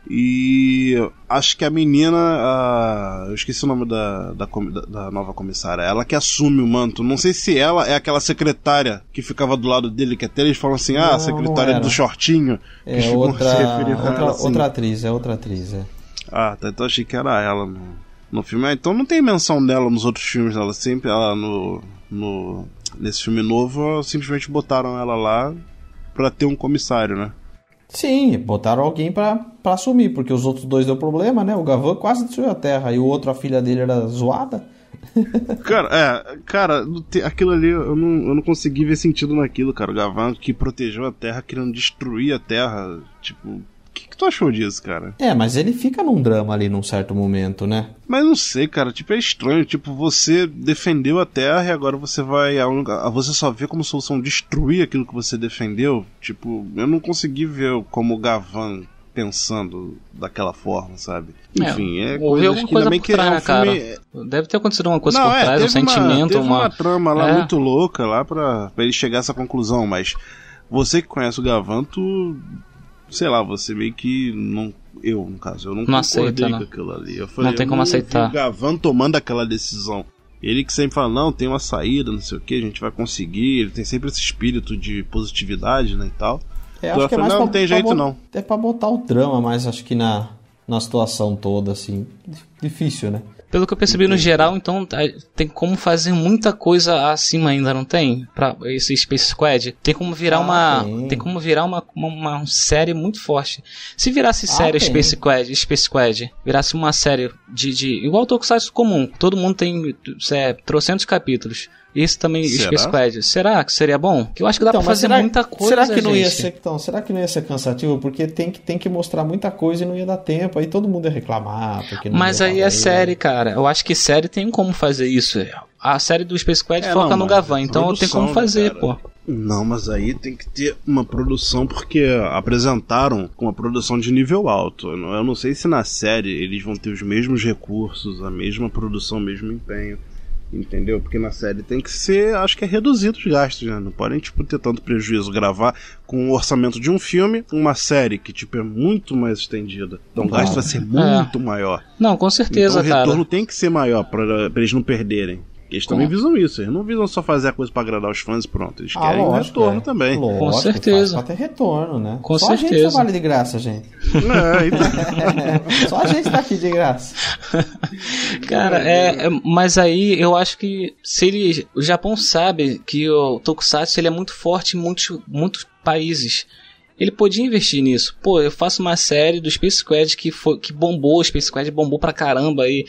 E acho que a menina. a- eu esqueci o nome da, da, da- nova comissária. Ela que assume o manto. Não sei se ela é aquela secretária que ficava do lado dele, que até eles falam assim: ah, Não, secretária não do shortinho. É outra, se referindo a ela outra, assim. outra atriz, é outra atriz, é. Ah, tá, então achei que era ela no, no filme. Ah, então não tem menção dela nos outros filmes dela. Sempre ela no. no nesse filme novo, simplesmente botaram ela lá pra ter um comissário, né? Sim, botaram alguém pra assumir, porque os outros dois deu problema, né? O Gavan quase destruiu a Terra e o outro, a filha dele era zoada. Cara, é, cara, aquilo ali eu não, eu não consegui ver sentido naquilo, cara. O Gavan que protegeu a Terra, querendo destruir a Terra. Tipo, que, que tu achou disso, cara? É, mas ele fica num drama ali num certo momento, né? Mas não sei, cara, tipo, é estranho. Tipo, você defendeu a Terra e agora você vai. A você só vê como solução destruir aquilo que você defendeu. Tipo, eu não consegui ver como o Gavan pensando daquela forma, sabe? Enfim, é, houve coisas alguma que coisa também por que é trás, um né, cara? filme- Deve ter acontecido alguma coisa não, por é, trás, um uma- sentimento, teve uma... uma trama lá É. muito louca lá pra, pra ele chegar a essa conclusão, mas você que conhece o Gavan, tu. Sei lá, você meio que não. Eu, no caso, eu não, Não aceita, com né? aquilo ali. Eu falei, Não tem eu como vi aceitar. O Gavan tomando aquela decisão. Ele que sempre fala, não, tem uma saída, não sei o que, a gente vai conseguir. Ele tem sempre esse espírito de positividade, né, e tal. É, Eu falei, não, não tem jeito, bot- não. É pra botar o drama, mas acho que na, na situação toda, assim, difícil, né? Pelo que eu percebi no geral, então tá- tem como fazer muita coisa acima ainda, não tem? Pra esse Space Squad. Tem como virar Ah, uma. tem. Tem. como virar uma, uma, uma série muito forte. Se virasse série Ah, tem. Space Squad, Space Squad, virasse uma série de. de igual o Tokusatsu comum. Todo mundo tem é, trocentos capítulos. Esse também, Será? Space Squad. Será que seria bom? Que eu acho que dá pra Então, mas fazer será, muita coisa. será que não ia ser, então, será que não ia ser cansativo? Porque tem que, tem que mostrar muita coisa e não ia dar tempo. Aí todo mundo ia reclamar. Porque não Mas deu aí pra é série, cara. Eu acho que série tem como fazer isso. A série do Space Squad É, foca não, no Gavan, então tem como né, fazer, cara? pô. Não, mas aí tem que ter uma produção porque apresentaram com uma produção de nível alto. Eu não, eu não sei se na série eles vão ter os mesmos recursos, a mesma produção, o mesmo empenho. Entendeu? Porque na série tem que ser, acho que é reduzido os gastos, né? Não podem, tipo, ter tanto prejuízo. Gravar com o orçamento de um filme, uma série que, tipo, é muito mais estendida. Então o gasto vai ser muito maior. Não, com certeza, então o cara. retorno tem que ser maior pra eles não perderem. Eles também visam isso, eles não visam só fazer a coisa pra agradar os fãs e pronto. Eles Ah, querem um lógico, retorno é. também. Lógico, Com certeza. Pra ter retorno, né? Com Só a gente certeza. trabalha de graça, gente. É, então- Só a gente tá aqui de graça. Cara, é, é- mas aí eu acho que se ele, o Japão sabe que o Tokusatsu ele é muito forte em muitos, muitos países. Ele podia investir nisso. Pô, eu faço uma série do Space Squad que, foi, que bombou, o Space Squad bombou pra caramba aí.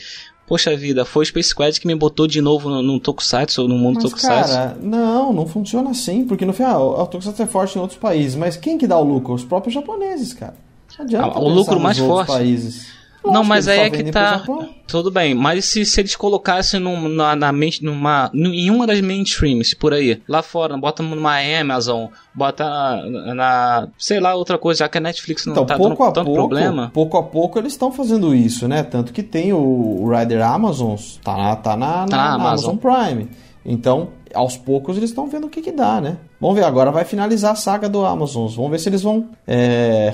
Poxa vida, foi o Space Squad que me botou de novo no, no Tokusatsu, no mundo Mas, Tokusatsu. cara, não, não funciona assim. Porque no final, o Tokusatsu é forte em outros países. Mas quem que dá o lucro? Os próprios japoneses, cara. Não adianta Ah, o lucro mais outros forte. Países. Não, Lógico, mas eles aí é que tá. Tudo bem, mas se, se eles colocassem num- na, na, main- numa, num- em uma das mainstreams por aí, lá fora, bota numa Amazon, bota na, na- sei lá, outra coisa, já que a Netflix não Então, tá pouco dando a tanto pouco, problema. pouco a pouco eles estão fazendo isso, né? Tanto que tem o, o Rider Amazon, tá, tá na, Tá na na Amazon Prime. Então, aos poucos eles estão vendo o que que dá, né? Vamos ver, agora vai finalizar a saga do Amazon. Vamos ver se eles vão é,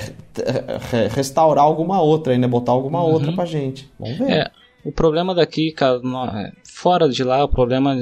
re- restaurar alguma outra aí, né? Botar alguma outra pra gente. Vamos ver. Uhum. É, o problema daqui, cara, é, fora de lá, o problema,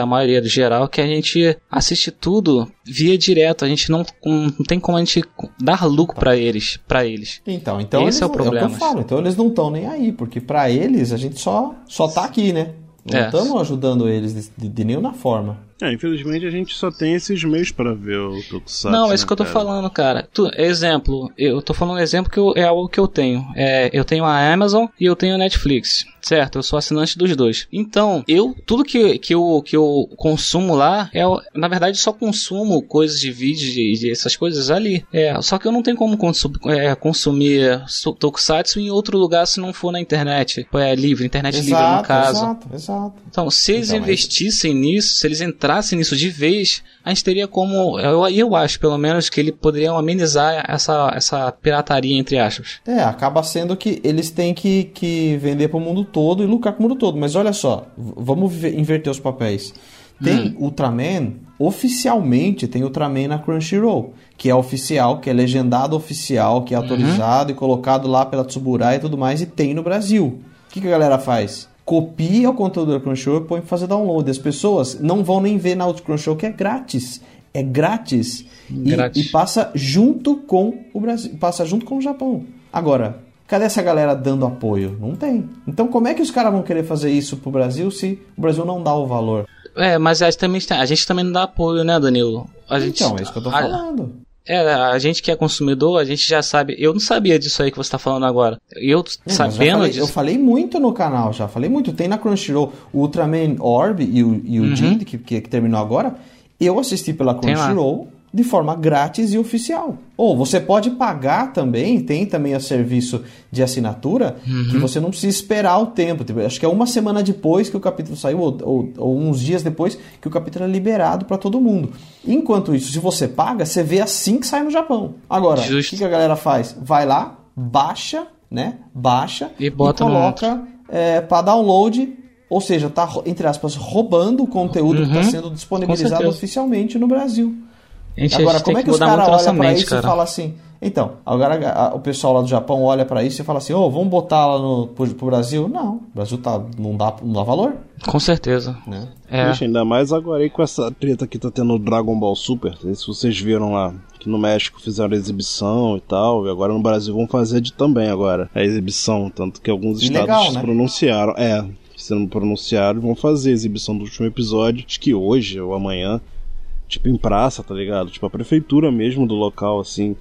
a maioria do geral, é que a gente assiste tudo via direto. A gente não, não tem como a gente dar lucro pra eles, para eles. Então, então Esse é o não- problema. falo. Então eles não estão nem aí, porque pra eles a gente só só tá aqui, né? Não É. estamos ajudando eles de, de, de nenhuma forma. É, infelizmente a gente só tem esses meios pra ver o Tokusatsu. Não, é isso né, que eu tô cara? falando, cara. Tu, exemplo, eu tô falando um exemplo que eu- é algo que eu tenho. É, eu tenho a Amazon e eu tenho a Netflix. Certo, eu sou assinante dos dois. Então, eu tudo que, que, eu, que eu consumo lá, é, na verdade, só consumo coisas de vídeo, de, de essas coisas ali. É, só que eu não tenho como consu- é, consumir Tokusatsu em outro lugar se não for na internet. É livre, internet livre no caso. exato, exato. Então, se eles Então, mas- investissem nisso, se eles entrassem nisso de vez, a gente teria como. Eu, eu acho, pelo menos, que ele poderiam amenizar essa, essa pirataria, entre aspas. É, acaba sendo que eles têm que, que vender pro mundo todo e lucrar com o mundo todo. Mas olha só, vamos inverter os papéis. Tem Ultraman, oficialmente tem Ultraman na Crunchyroll, que é oficial, que é legendado oficial, que é autorizado e colocado lá pela Tsuburai e tudo mais, e tem no Brasil. O que, que a galera faz? Copia o conteúdo da Crunchyroll e põe pra fazer download. As pessoas não vão nem ver na Crunchyroll, que é grátis. É grátis. E- Grátis. e passa junto com o Brasil, passa junto com o Japão. Agora, cadê essa galera dando apoio? Não tem. Então, como é que os caras vão querer fazer isso pro Brasil se o Brasil não dá o valor? É, mas a gente também, a gente também não dá apoio, né, Danilo? A gente, então, é isso que eu tô falando. É, a gente que é consumidor, a gente já sabe. Eu não sabia disso aí que você tá falando agora. Eu É, sabendo falei- disso. Eu falei muito no canal, já falei muito. Tem na Crunchyroll o Ultraman Orb e o, e o Jid, que, que, que terminou agora. Eu assisti pela Uhum. Crunchyroll de forma grátis e oficial. Ou você pode pagar também, tem também o serviço de assinatura, Uhum. que você não precisa esperar o tempo. Tipo, acho que é uma semana depois que o capítulo saiu, ou, ou- ou uns dias depois que o capítulo é liberado para todo mundo. Enquanto isso, se você paga, você vê assim que sai no Japão. Agora, o que, que a galera faz? Vai lá, baixa, né? Baixa E bota no coloca é, para download. Ou seja, tá, ro- entre aspas, roubando o conteúdo que Uhum. está sendo disponibilizado oficialmente no Brasil. A gente, a Agora, gente como tem é que que os caras olham pra isso cara. e falam assim? Então, agora a- o pessoal lá do Japão olha pra isso e fala assim: ô, vamos botar lá no, pro, pro Brasil? Não, o Brasil tá, não, dá, não dá valor. Com certeza. Né? É. Vixe, ainda mais agora aí com essa treta que tá tendo no Dragon Ball Super. Se vocês viram lá que no México fizeram exibição e tal. E agora no Brasil vão fazer de também agora a exibição. Tanto que alguns estados né? se pronunciaram. É, se não pronunciaram, vão fazer a exibição do último episódio. Acho que hoje ou amanhã. Tipo em praça, tá ligado? Tipo a prefeitura mesmo do local, assim.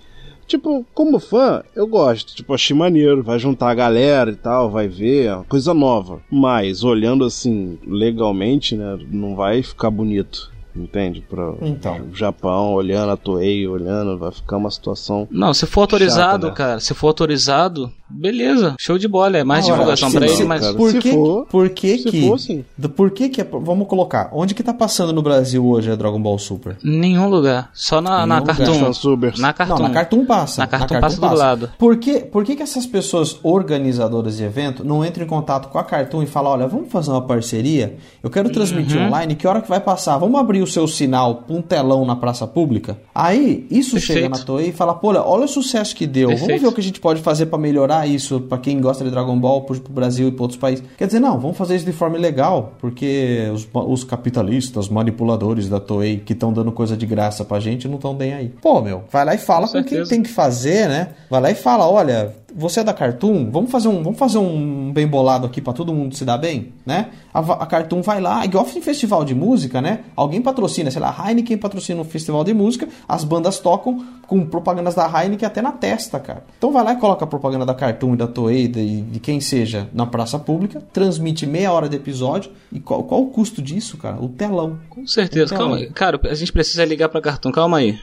Tipo, como fã, eu gosto. Tipo, achei maneiro. Vai juntar a galera e tal, vai ver. é Coisa nova. Mas, olhando assim, legalmente, né? Não vai ficar bonito. Entende? Pra Então. o Japão, olhando a Toei, olhando, vai ficar uma situação. Não, se for autorizado, Chato, né? cara, se for autorizado, beleza, show de bola, é mais Agora, divulgação se- pra se- ele, mas cara. Por Se que, for- por que se que. for, sim. por que que. é- Vamos colocar. Onde que tá passando no Brasil hoje a Dragon Ball Super? nenhum lugar, só na, na lugar. Cartoon. Na Cartoon. Não, na Cartoon passa. Na Cartoon passa do lado. Por que, por que, que essas pessoas organizadoras de evento não entram em contato com a Cartoon e falam, olha, vamos fazer uma parceria? Eu quero transmitir Uhum. online, que hora que vai passar? Vamos abrir o seu sinal pra um telão na praça pública? Aí, isso Perfeito. chega na Toei e fala, pô, olha, olha o sucesso que deu. Vamos Perfeito. ver o que a gente pode fazer pra melhorar isso, pra quem gosta de Dragon Ball, pro, pro Brasil e pra outros países. Quer dizer, não, vamos fazer isso de forma ilegal, porque os, os capitalistas, manipuladores da Toei, que estão dando coisa de graça pra gente, não estão nem aí. Pô, meu, vai lá e fala Com com, quem tem que fazer, né? Vai lá e fala, olha, você é da Cartoon, vamos fazer um, vamos fazer um bem bolado aqui pra todo mundo se dar bem, né? A, a Cartoon vai lá, igual em festival de música, né? Alguém patrocina, sei lá, a Heineken patrocina um festival de música, as bandas tocam com propagandas da Heineken até na testa, cara. Então vai lá e coloca a propaganda da Cartoon e da Toei, de, de quem seja, na praça pública, transmite meia hora de episódio, e qual, qual o custo disso, cara? O telão. Com certeza, Então- calma aí. Cara, a gente precisa ligar pra Cartoon, calma aí.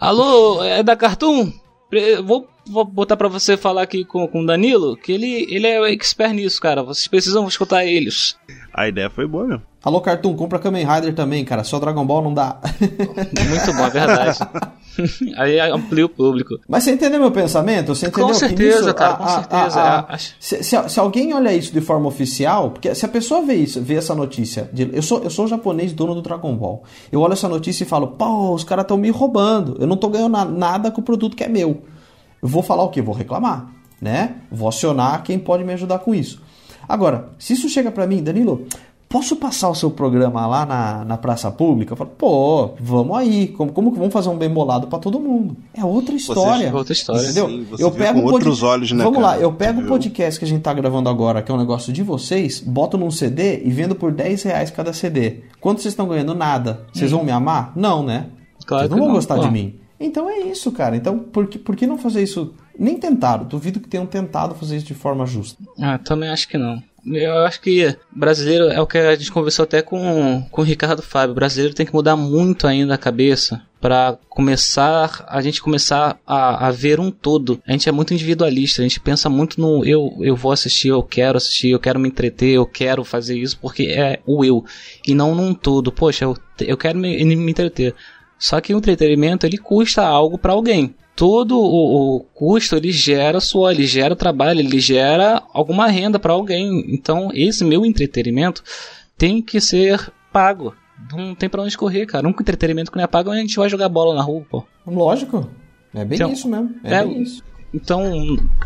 Alô, é da Cartoon? Vou, vou botar pra você falar aqui com, com o Danilo, que ele, ele é expert nisso, cara. Vocês precisam escutar eles. A ideia foi boa mesmo. Alô, Cartoon, compra Kamen Rider também, cara. Só Dragon Ball não dá. Muito bom, é verdade. aí amplia o público. Mas você entendeu meu pensamento? Você entendeu Com que certeza, nisso, cara, com certeza. a- É, se, se- se alguém olha isso de forma oficial, porque se a pessoa vê isso, vê essa notícia, de- eu sou eu sou japonês dono do Dragon Ball. Eu olho essa notícia e falo, pô, os caras estão me roubando. Eu não tô ganhando na- nada com o produto que é meu. Eu vou falar o quê? Vou reclamar, né? Vou acionar quem pode me ajudar com isso. Agora, se isso chega pra mim, Danilo, posso passar o seu programa lá na, na praça pública? Eu falo, pô, vamos aí. Como, como que vamos fazer um bem bolado pra todo mundo? É outra história. outra história. Entendeu? Sim, você vê com outros olhos, né, Vamos cara? lá, eu pego o podcast que a gente tá gravando agora, que é um negócio de vocês, boto num CD e vendo por 10 reais cada CD. Quanto vocês estão ganhando? Nada. Vocês vão me amar? Não, né? Claro vocês não vão não, gostar de mim. Então é isso, cara. Então, por que, por que não fazer isso? Nem tentaram. Duvido que tenham tentado fazer isso de forma justa. Ah, também acho que não. Eu acho que brasileiro é o que a gente conversou até com, com o Ricardo Fábio. Brasileiro tem que mudar muito ainda a cabeça para começar a gente começar a, a ver um todo. A gente é muito individualista, a gente pensa muito no eu, eu vou assistir, eu quero assistir, eu quero me entreter, eu quero fazer isso porque é o eu e não num todo. Poxa, eu, eu quero me, me entreter. Só que o entretenimento ele custa algo para alguém. Todo o, o custo ele gera suor, ele gera trabalho, ele gera alguma renda para alguém. Então esse meu entretenimento tem que ser pago. Não tem pra onde correr, cara. Um entretenimento que não é pago a gente vai jogar bola na rua, pô. Lógico. É bem Então, isso mesmo. É, é- bem isso. Então,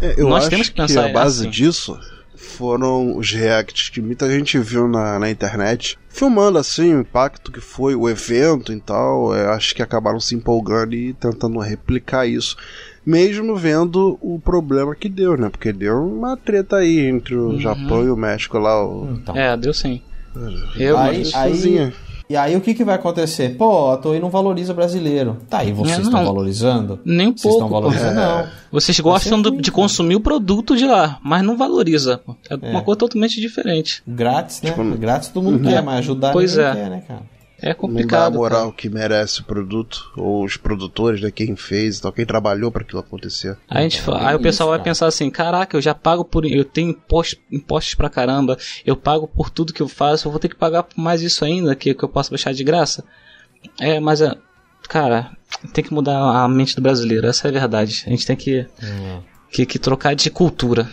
É, eu Nós acho temos que que, pensar a base assim. disso foram os reacts que muita gente viu na, na internet, filmando assim o impacto que foi o evento e tal. Eu acho que acabaram se empolgando e tentando replicar isso. Mesmo vendo o problema que deu, né? Porque deu uma treta aí entre o Japão e o México lá. O... Então. é, deu sim. Eu, Aí- mas- aí- Sozinha. E aí o que, que vai acontecer? Pô, a Toei não valoriza brasileiro. Tá, e vocês É, estão valorizando? nem um Vocês estão pouco. pô. valorizando? Não. Vocês gostam do- de consumir o produto de lá, mas não valoriza. pô. É, uma coisa totalmente diferente. Grátis, né? Tipo, Grátis todo mundo quer, mas ajudar Pois ninguém é. quer, né, cara? É Não dá a complicado. moral cara. que merece o produto, ou os produtores, né? Quem fez e tal, quem trabalhou para aquilo acontecer. Aí, a gente, fa- aí o isso, pessoal vai cara. pensar assim: caraca, eu já pago por. Eu tenho impostos, impostos pra caramba, eu pago por tudo que eu faço, eu vou ter que pagar por mais isso ainda, que, que eu posso deixar de graça. É, mas, é, cara, tem que mudar a mente do brasileiro, essa é a verdade. A gente tem que, que, que trocar de cultura.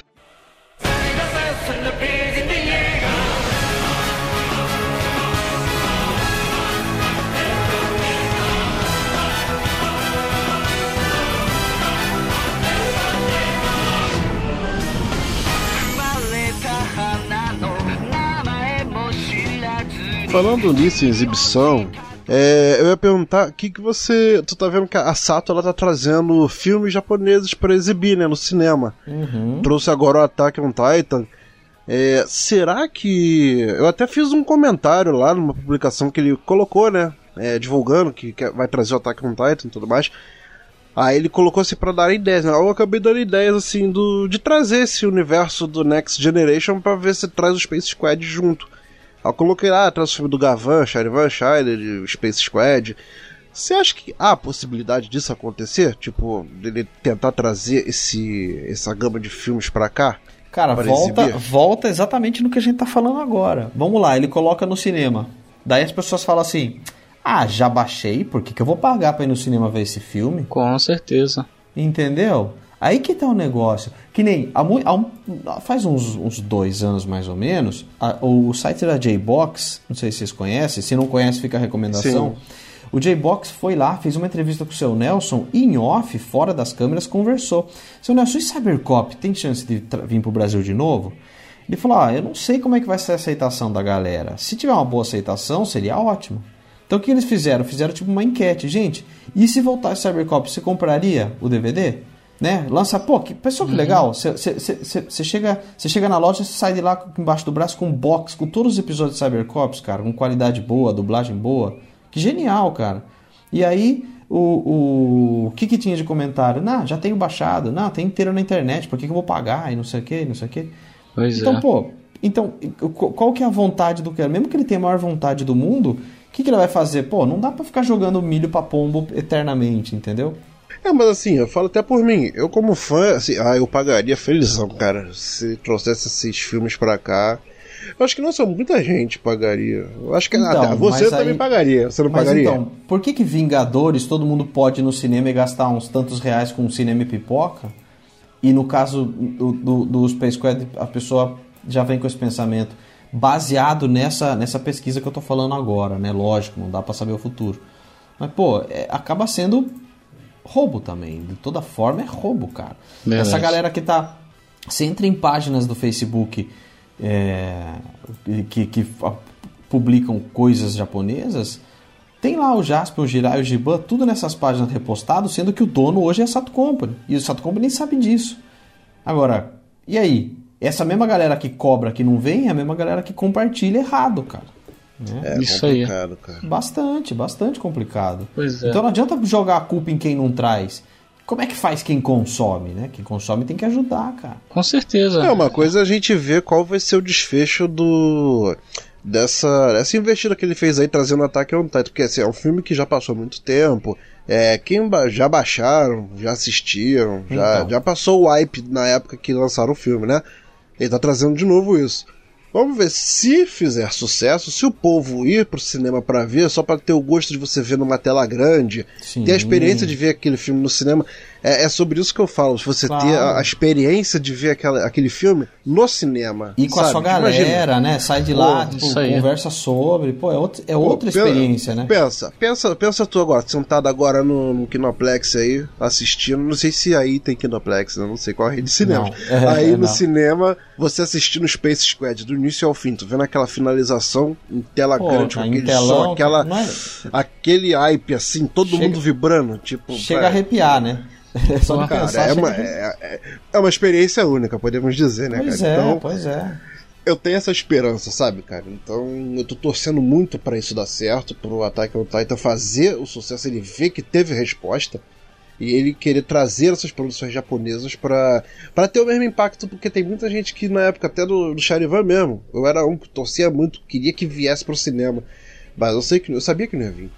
Falando nisso em exibição, é, eu ia perguntar o que, que você. Tu tá vendo que a Sato ela tá trazendo filmes japoneses pra exibir, né, no cinema. Uhum. Trouxe agora o Attack on Titan. É, será que. Eu até fiz um comentário lá numa publicação que ele colocou, né? é, divulgando que, que vai trazer o Attack on Titan e tudo mais. Aí ele colocou assim pra dar ideias, né? Eu acabei dando ideias assim do, de trazer esse universo do Next Generation pra ver se traz o Space Squad junto. Eu coloquei lá, traz o filme do Gavan, Charivan Shider, o Space Squad. Você acha que há a possibilidade disso acontecer? Tipo, dele tentar trazer esse, essa gama de filmes pra cá? Cara, Para volta, exibir? volta exatamente no que a gente tá falando agora. Vamos lá, ele coloca no cinema. Daí as pessoas falam assim: Ah, já baixei, por que, que eu vou pagar pra ir no cinema ver esse filme? Com certeza. Entendeu? Aí que tá o negócio. Que nem há há um- faz uns, uns dois anos mais ou menos, a- o site da J-Box, não sei se vocês conhecem, se não conhece, fica a recomendação. O J-Box foi lá, fez uma entrevista com o seu Nelson, e em off, fora das câmeras, conversou. Seu Nelson, e Cybercop tem chance de vir pro Brasil de novo? Ele falou: Ah, eu não sei como é que vai ser a aceitação da galera. Se tiver uma boa aceitação, seria ótimo. Então o que eles fizeram? Fizeram tipo uma enquete. Gente, e se voltasse Cybercop, você compraria o DVD? Né? Lança, pô, que, pessoal, que legal. Você chega, chega na loja, você sai de lá embaixo do braço com um box, com todos os episódios de Cybercops, cara, com qualidade boa, dublagem boa. Que genial, cara. E aí, o, o, o que que tinha de comentário? Não, já tenho baixado. Não, tem inteiro na internet, por que, que eu vou pagar? E não sei o que, não sei o que. Pois Então, é. pô, então, qu- qual que é a vontade do cara? Mesmo que ele tenha a maior vontade do mundo, o que, que ele vai fazer? Pô, não dá pra ficar jogando milho pra pombo eternamente, entendeu? É, mas assim, eu falo até por mim. Eu, como fã, assim, ah, eu pagaria felizão, cara, se trouxesse esses filmes pra cá. Eu acho que não só muita gente pagaria. Eu acho que Então, até você também aí- pagaria. Você não Mas pagaria? então, por que que Vingadores todo mundo pode ir no cinema e gastar uns tantos reais com cinema e pipoca? E no caso do, do, do Space Squad, a pessoa já vem com esse pensamento baseado nessa, nessa pesquisa que eu tô falando agora, né? Lógico, não dá pra saber o futuro. Mas, pô, é- acaba sendo roubo também. De toda forma, é roubo, cara. Verdade. Essa galera que tá. Você entra em páginas do Facebook é, que, que publicam coisas japonesas, tem lá o Jasper, o Jirai, o Giban, tudo nessas páginas repostados, sendo que o dono hoje é a Sato Company. E o Sato Company nem sabe disso. Agora, e aí? Essa mesma galera que cobra que não vem é a mesma galera que compartilha errado, cara. É Isso aí. complicado, cara. Bastante, bastante complicado. Pois é. Então não adianta jogar a culpa em quem não traz. Como é que faz quem consome, né? Quem consome tem que ajudar, cara. Com certeza. É, uma coisa é a gente ver qual vai ser o desfecho do. Dessa, dessa investida que ele fez aí trazendo Attack on Titan, porque assim, é um filme que já passou muito tempo. É, quem ba- já baixaram, já assistiram, já, Então. já passou o hype na época que lançaram o filme, né? Ele tá trazendo de novo isso. Vamos ver se fizer sucesso, se o povo ir pro cinema pra ver, só pra ter o gosto de você ver numa tela grande, Sim. ter a experiência de ver aquele filme no cinema. É, é sobre isso que eu falo. Se você Claro. ter a, a experiência de ver aquela, aquele filme no cinema. E com a sabe? sua Tipo, imagina. galera, né? Sai de lá, Pô, tipo, conversa sobre. Pô, é, outra é outra Pô, experiência, né? Pensa, pensa, pensa tu agora, sentado agora no, no Kinoplex aí, assistindo. Não sei se aí tem Kinoplex, né? Não sei qual é a rede de cinema. Não, é, aí no não. cinema, você assistindo Space Squad do início ao fim, tu vendo aquela finalização em tela Pô, grande, com cara, em aquele telão, som, aquela, é- aquele hype assim, todo Chega- mundo vibrando, tipo. Chega a arrepiar, né? Só de Cara, é uma, é, é- é uma experiência única, podemos dizer, né, Pois cara? é, Então, pois é. eu tenho essa esperança, sabe, cara? Então eu tô torcendo muito pra isso dar certo, pro Attack on Titan fazer o sucesso, ele ver que teve resposta e ele querer trazer essas produções japonesas pra, pra ter o mesmo impacto, porque tem muita gente que na época até do, do Charivan mesmo, eu era um que torcia muito, queria que viesse pro cinema, mas eu sei que eu sabia que não ia vir,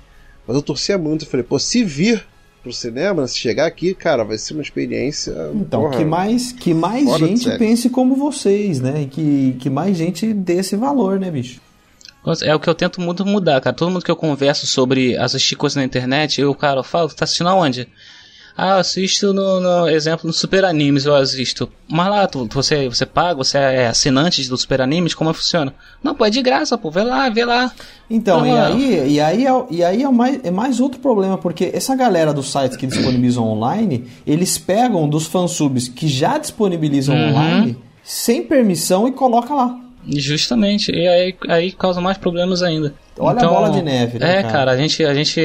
mas eu torcia muito, eu falei, pô, se vir pro cinema, se chegar aqui, cara, vai ser uma experiência. Então, porra, que mais, que mais gente pense como vocês, né? E que, que mais gente dê esse valor, né, bicho? É o que eu tento muito mudar, cara. Todo mundo que eu converso sobre assistir coisas na internet, eu, cara, eu falo, tá assistindo aonde? Ah, eu assisto no, no exemplo, no Super Animes eu assisto. Mas lá, tu, você, você paga, você é assinante do Super Animes, como funciona? Não, pô, é de graça, pô, vê lá, vê lá. Então, e Ah. aí, e aí, é, e aí é, mais, é mais outro problema, porque essa galera dos sites que disponibilizam online, eles pegam dos fansubs que já disponibilizam Uhum. online, sem permissão e coloca lá. Justamente, e aí, aí causa mais problemas ainda. Olha a bola de neve, né, É, cara? cara, a gente, a gente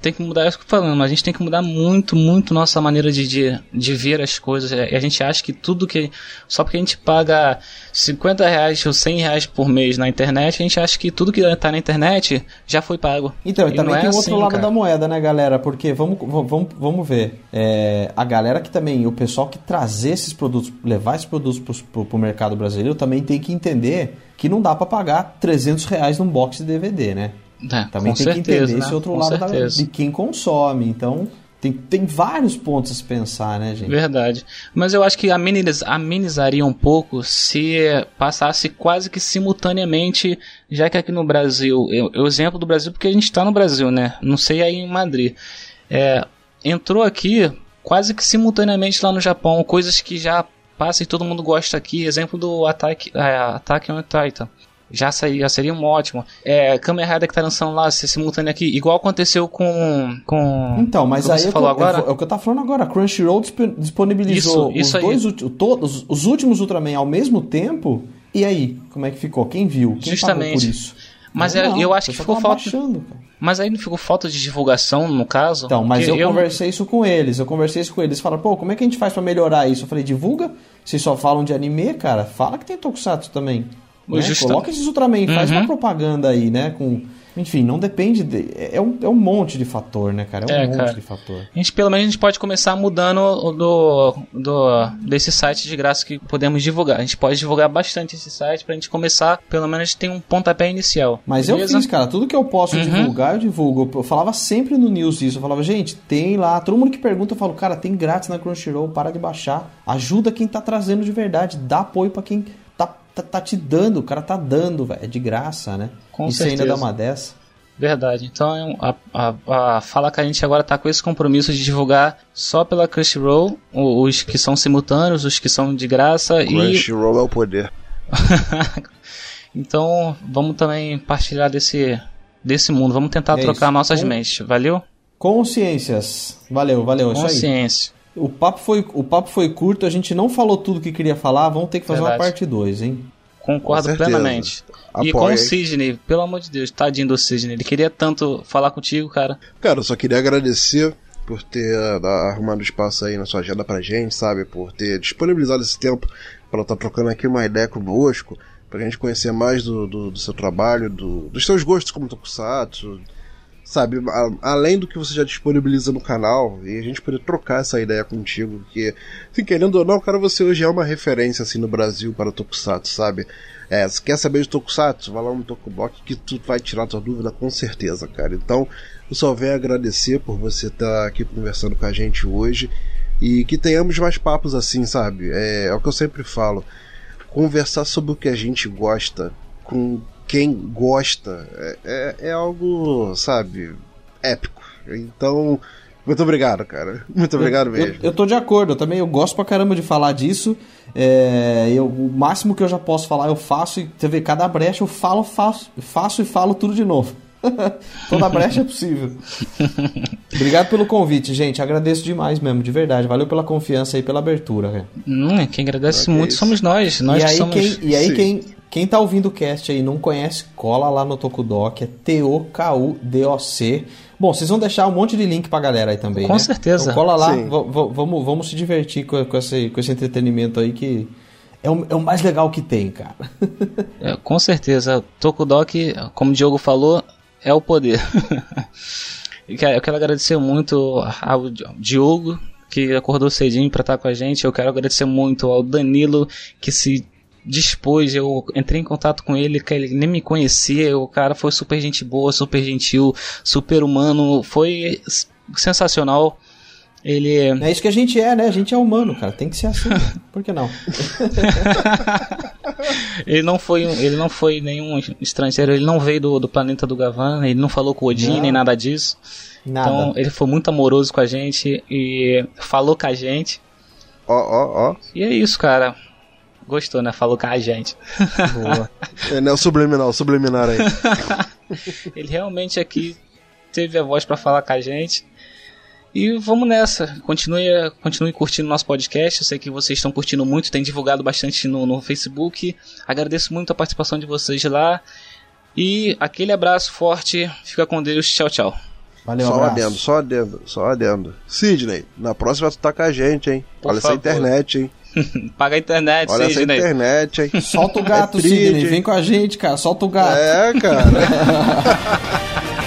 tem que mudar é isso que eu tô falando, mas a gente tem que mudar muito, muito nossa maneira de, de, de ver as coisas. E a gente acha que tudo que. Só porque a gente paga 50 reais ou 100 reais por mês na internet, a gente acha que tudo que tá na internet já foi pago. Então, e E também não é tem o outro assim, lado cara. da moeda, né, galera? Porque vamos, vamos, vamos ver. É, a galera que também, o pessoal que trazer esses produtos, levar esses produtos pro, pro, pro mercado brasileiro, também tem que entender que não dá pra pagar 300 reais num box de DVD, né? É, Também tem certeza, que entender né? esse outro Com lado da, de quem consome. Então, tem, tem vários pontos a se pensar, né, gente? Verdade. Mas eu acho que ameniz, amenizaria um pouco se passasse quase que simultaneamente, já que aqui no Brasil, eu, eu exemplo do Brasil porque a gente está no Brasil, né? Não sei aí em Madrid. É, entrou aqui quase que simultaneamente lá no Japão, coisas que já passa e todo mundo gosta aqui. Exemplo do Attack, é, Attack on Titan. Já, seria, já seria um ótimo. É, Kamen Rider que tá lançando lá, ser simultâneo aqui, igual aconteceu com. com Então, mas aí você é, que falou eu- agora? é o que eu tava falando agora. Crunchyroll disp- disponibilizou Isso, isso os aí. dois todos os últimos Ultraman ao mesmo tempo. E aí, como é que ficou? Quem viu? Quem Justamente. pagou por isso? Mas Não, eu acho que ficou tava falta. baixando. Mas aí não ficou falta de divulgação, no caso? Então, mas Porque eu, conversei isso com eles. Eu conversei isso com eles. Falaram, pô, como é que a gente faz pra melhorar isso? Eu falei, divulga. Vocês só falam de anime, cara. Fala que tem Tokusatsu também. Né? Justa- Coloca esses Ultraman, faz Uhum. uma propaganda aí, né? Com... Enfim, não depende. De... É, um, é um monte de fator, né, cara? É um É, monte cara. de fator. A gente, pelo menos, a gente pode começar mudando do, do, desse site de graça que podemos divulgar. A gente pode divulgar bastante esse site pra gente começar, pelo menos, ter um pontapé inicial. Mas beleza? eu fiz, cara, tudo que eu posso Uhum. divulgar, eu divulgo. Eu falava sempre no news isso. Eu falava, gente, tem lá. Todo mundo que pergunta, eu falo, cara, tem grátis na Crunchyroll, para de baixar. Ajuda quem tá trazendo de verdade. Dá apoio pra quem tá, tá, te dando. O cara tá dando, velho. É de graça, né? Com e você ainda certeza. dá uma dessa. Verdade. Então, a, a, a fala que a gente agora tá com esse compromisso de divulgar só pela Crunchyroll, os que são simultâneos, os que são de graça e Crunchyroll é o poder. então vamos também partilhar desse desse mundo, vamos tentar É trocar isso. nossas Com- mentes. Valeu? Consciências. Valeu, valeu. é Isso aí. Consciência. O papo, foi, o papo foi curto, a gente não falou tudo que queria falar. Vamos ter que fazer uma Verdade. parte 2, hein? Concordo plenamente. E com Apoio, o? Sidney, pelo amor de Deus, tadinho do Sidney. Ele queria tanto falar contigo, cara. Cara, eu só queria agradecer por ter ah, arrumado espaço aí na sua agenda pra gente, sabe? Por ter disponibilizado esse tempo pra estar trocando aqui uma ideia conosco, pra gente conhecer mais do, do, do seu trabalho, do- dos seus gostos como Tokusatsu, sabe? A- além do que você já disponibiliza no canal, e a gente poder trocar essa ideia contigo, que, assim, querendo ou não, cara, você hoje é uma referência, assim, no Brasil para Tokusatsu, sabe? É, se quer saber de Tokusatsu, vai lá no Tokubok que tu vai tirar tua dúvida com certeza, cara. Então, eu só venho agradecer por você estar aqui conversando com a gente hoje e que tenhamos mais papos assim, sabe? É, é o que eu sempre falo. Conversar sobre o que a gente gosta com quem gosta é, é, é algo, sabe, épico. Então, muito obrigado, cara. Muito obrigado Eu, mesmo. eu tô de acordo, eu também eu gosto pra caramba de falar disso. É, eu, o máximo que eu já posso falar eu faço, e você vê, cada brecha eu falo, faço, faço e falo tudo de novo. Toda brecha é possível. Obrigado pelo convite, gente. Agradeço demais mesmo, de verdade. Valeu pela confiança e pela abertura. velho. Hum, quem agradece muito somos nós. Nós e que aí, somos. quem, e aí Sim. quem, quem tá ouvindo o cast aí e não conhece, cola lá no Tokudok, é T-O-K-U-D-O-C. Bom, vocês vão deixar um monte de link pra galera aí também, Com né? certeza. Então cola lá, vamos, vamos se divertir com, com, esse, com esse entretenimento aí que é o, é o mais legal que tem, cara. É, com certeza. Tokudok, como o Diogo falou, é o poder. E, cara, eu quero agradecer muito ao Diogo, que acordou cedinho pra estar com a gente. Eu quero agradecer muito ao Danilo, que se dispôs. Eu entrei em contato com ele, que ele nem me conhecia. O cara foi super gente boa, super gentil, super humano. Foi sensacional. Ele. É isso que a gente é, né? A gente é humano, cara. Tem que ser assim. Por que não? ele não foi um- ele não foi nenhum estrangeiro, ele não veio do, do planeta do Gavan, ele não falou com o Odin Não. nem nada disso. Nada. Então ele foi muito amoroso com a gente e falou com a gente. Ó, ó, ó. E é isso, cara. Gostou, né? Falou com a gente. Boa. É, né, o subliminal, o subliminar aí. Ele realmente aqui teve a voz pra falar com a gente. E vamos nessa. Continue, continue curtindo nosso podcast. Eu sei que vocês estão curtindo muito, tem divulgado bastante no, no Facebook. Agradeço muito a participação de vocês lá. E aquele abraço forte. Fica com Deus. Tchau, tchau. Valeu, só abraço. adendo, só adendo, só adendo. Sidney, na próxima tu tá com a gente, hein? Por Olha essa favor. internet, hein? Paga a internet, Olha essa Sidney. internet, hein? Solta o gato, É Sidney. Vem com a gente, cara. Solta o gato. É, cara.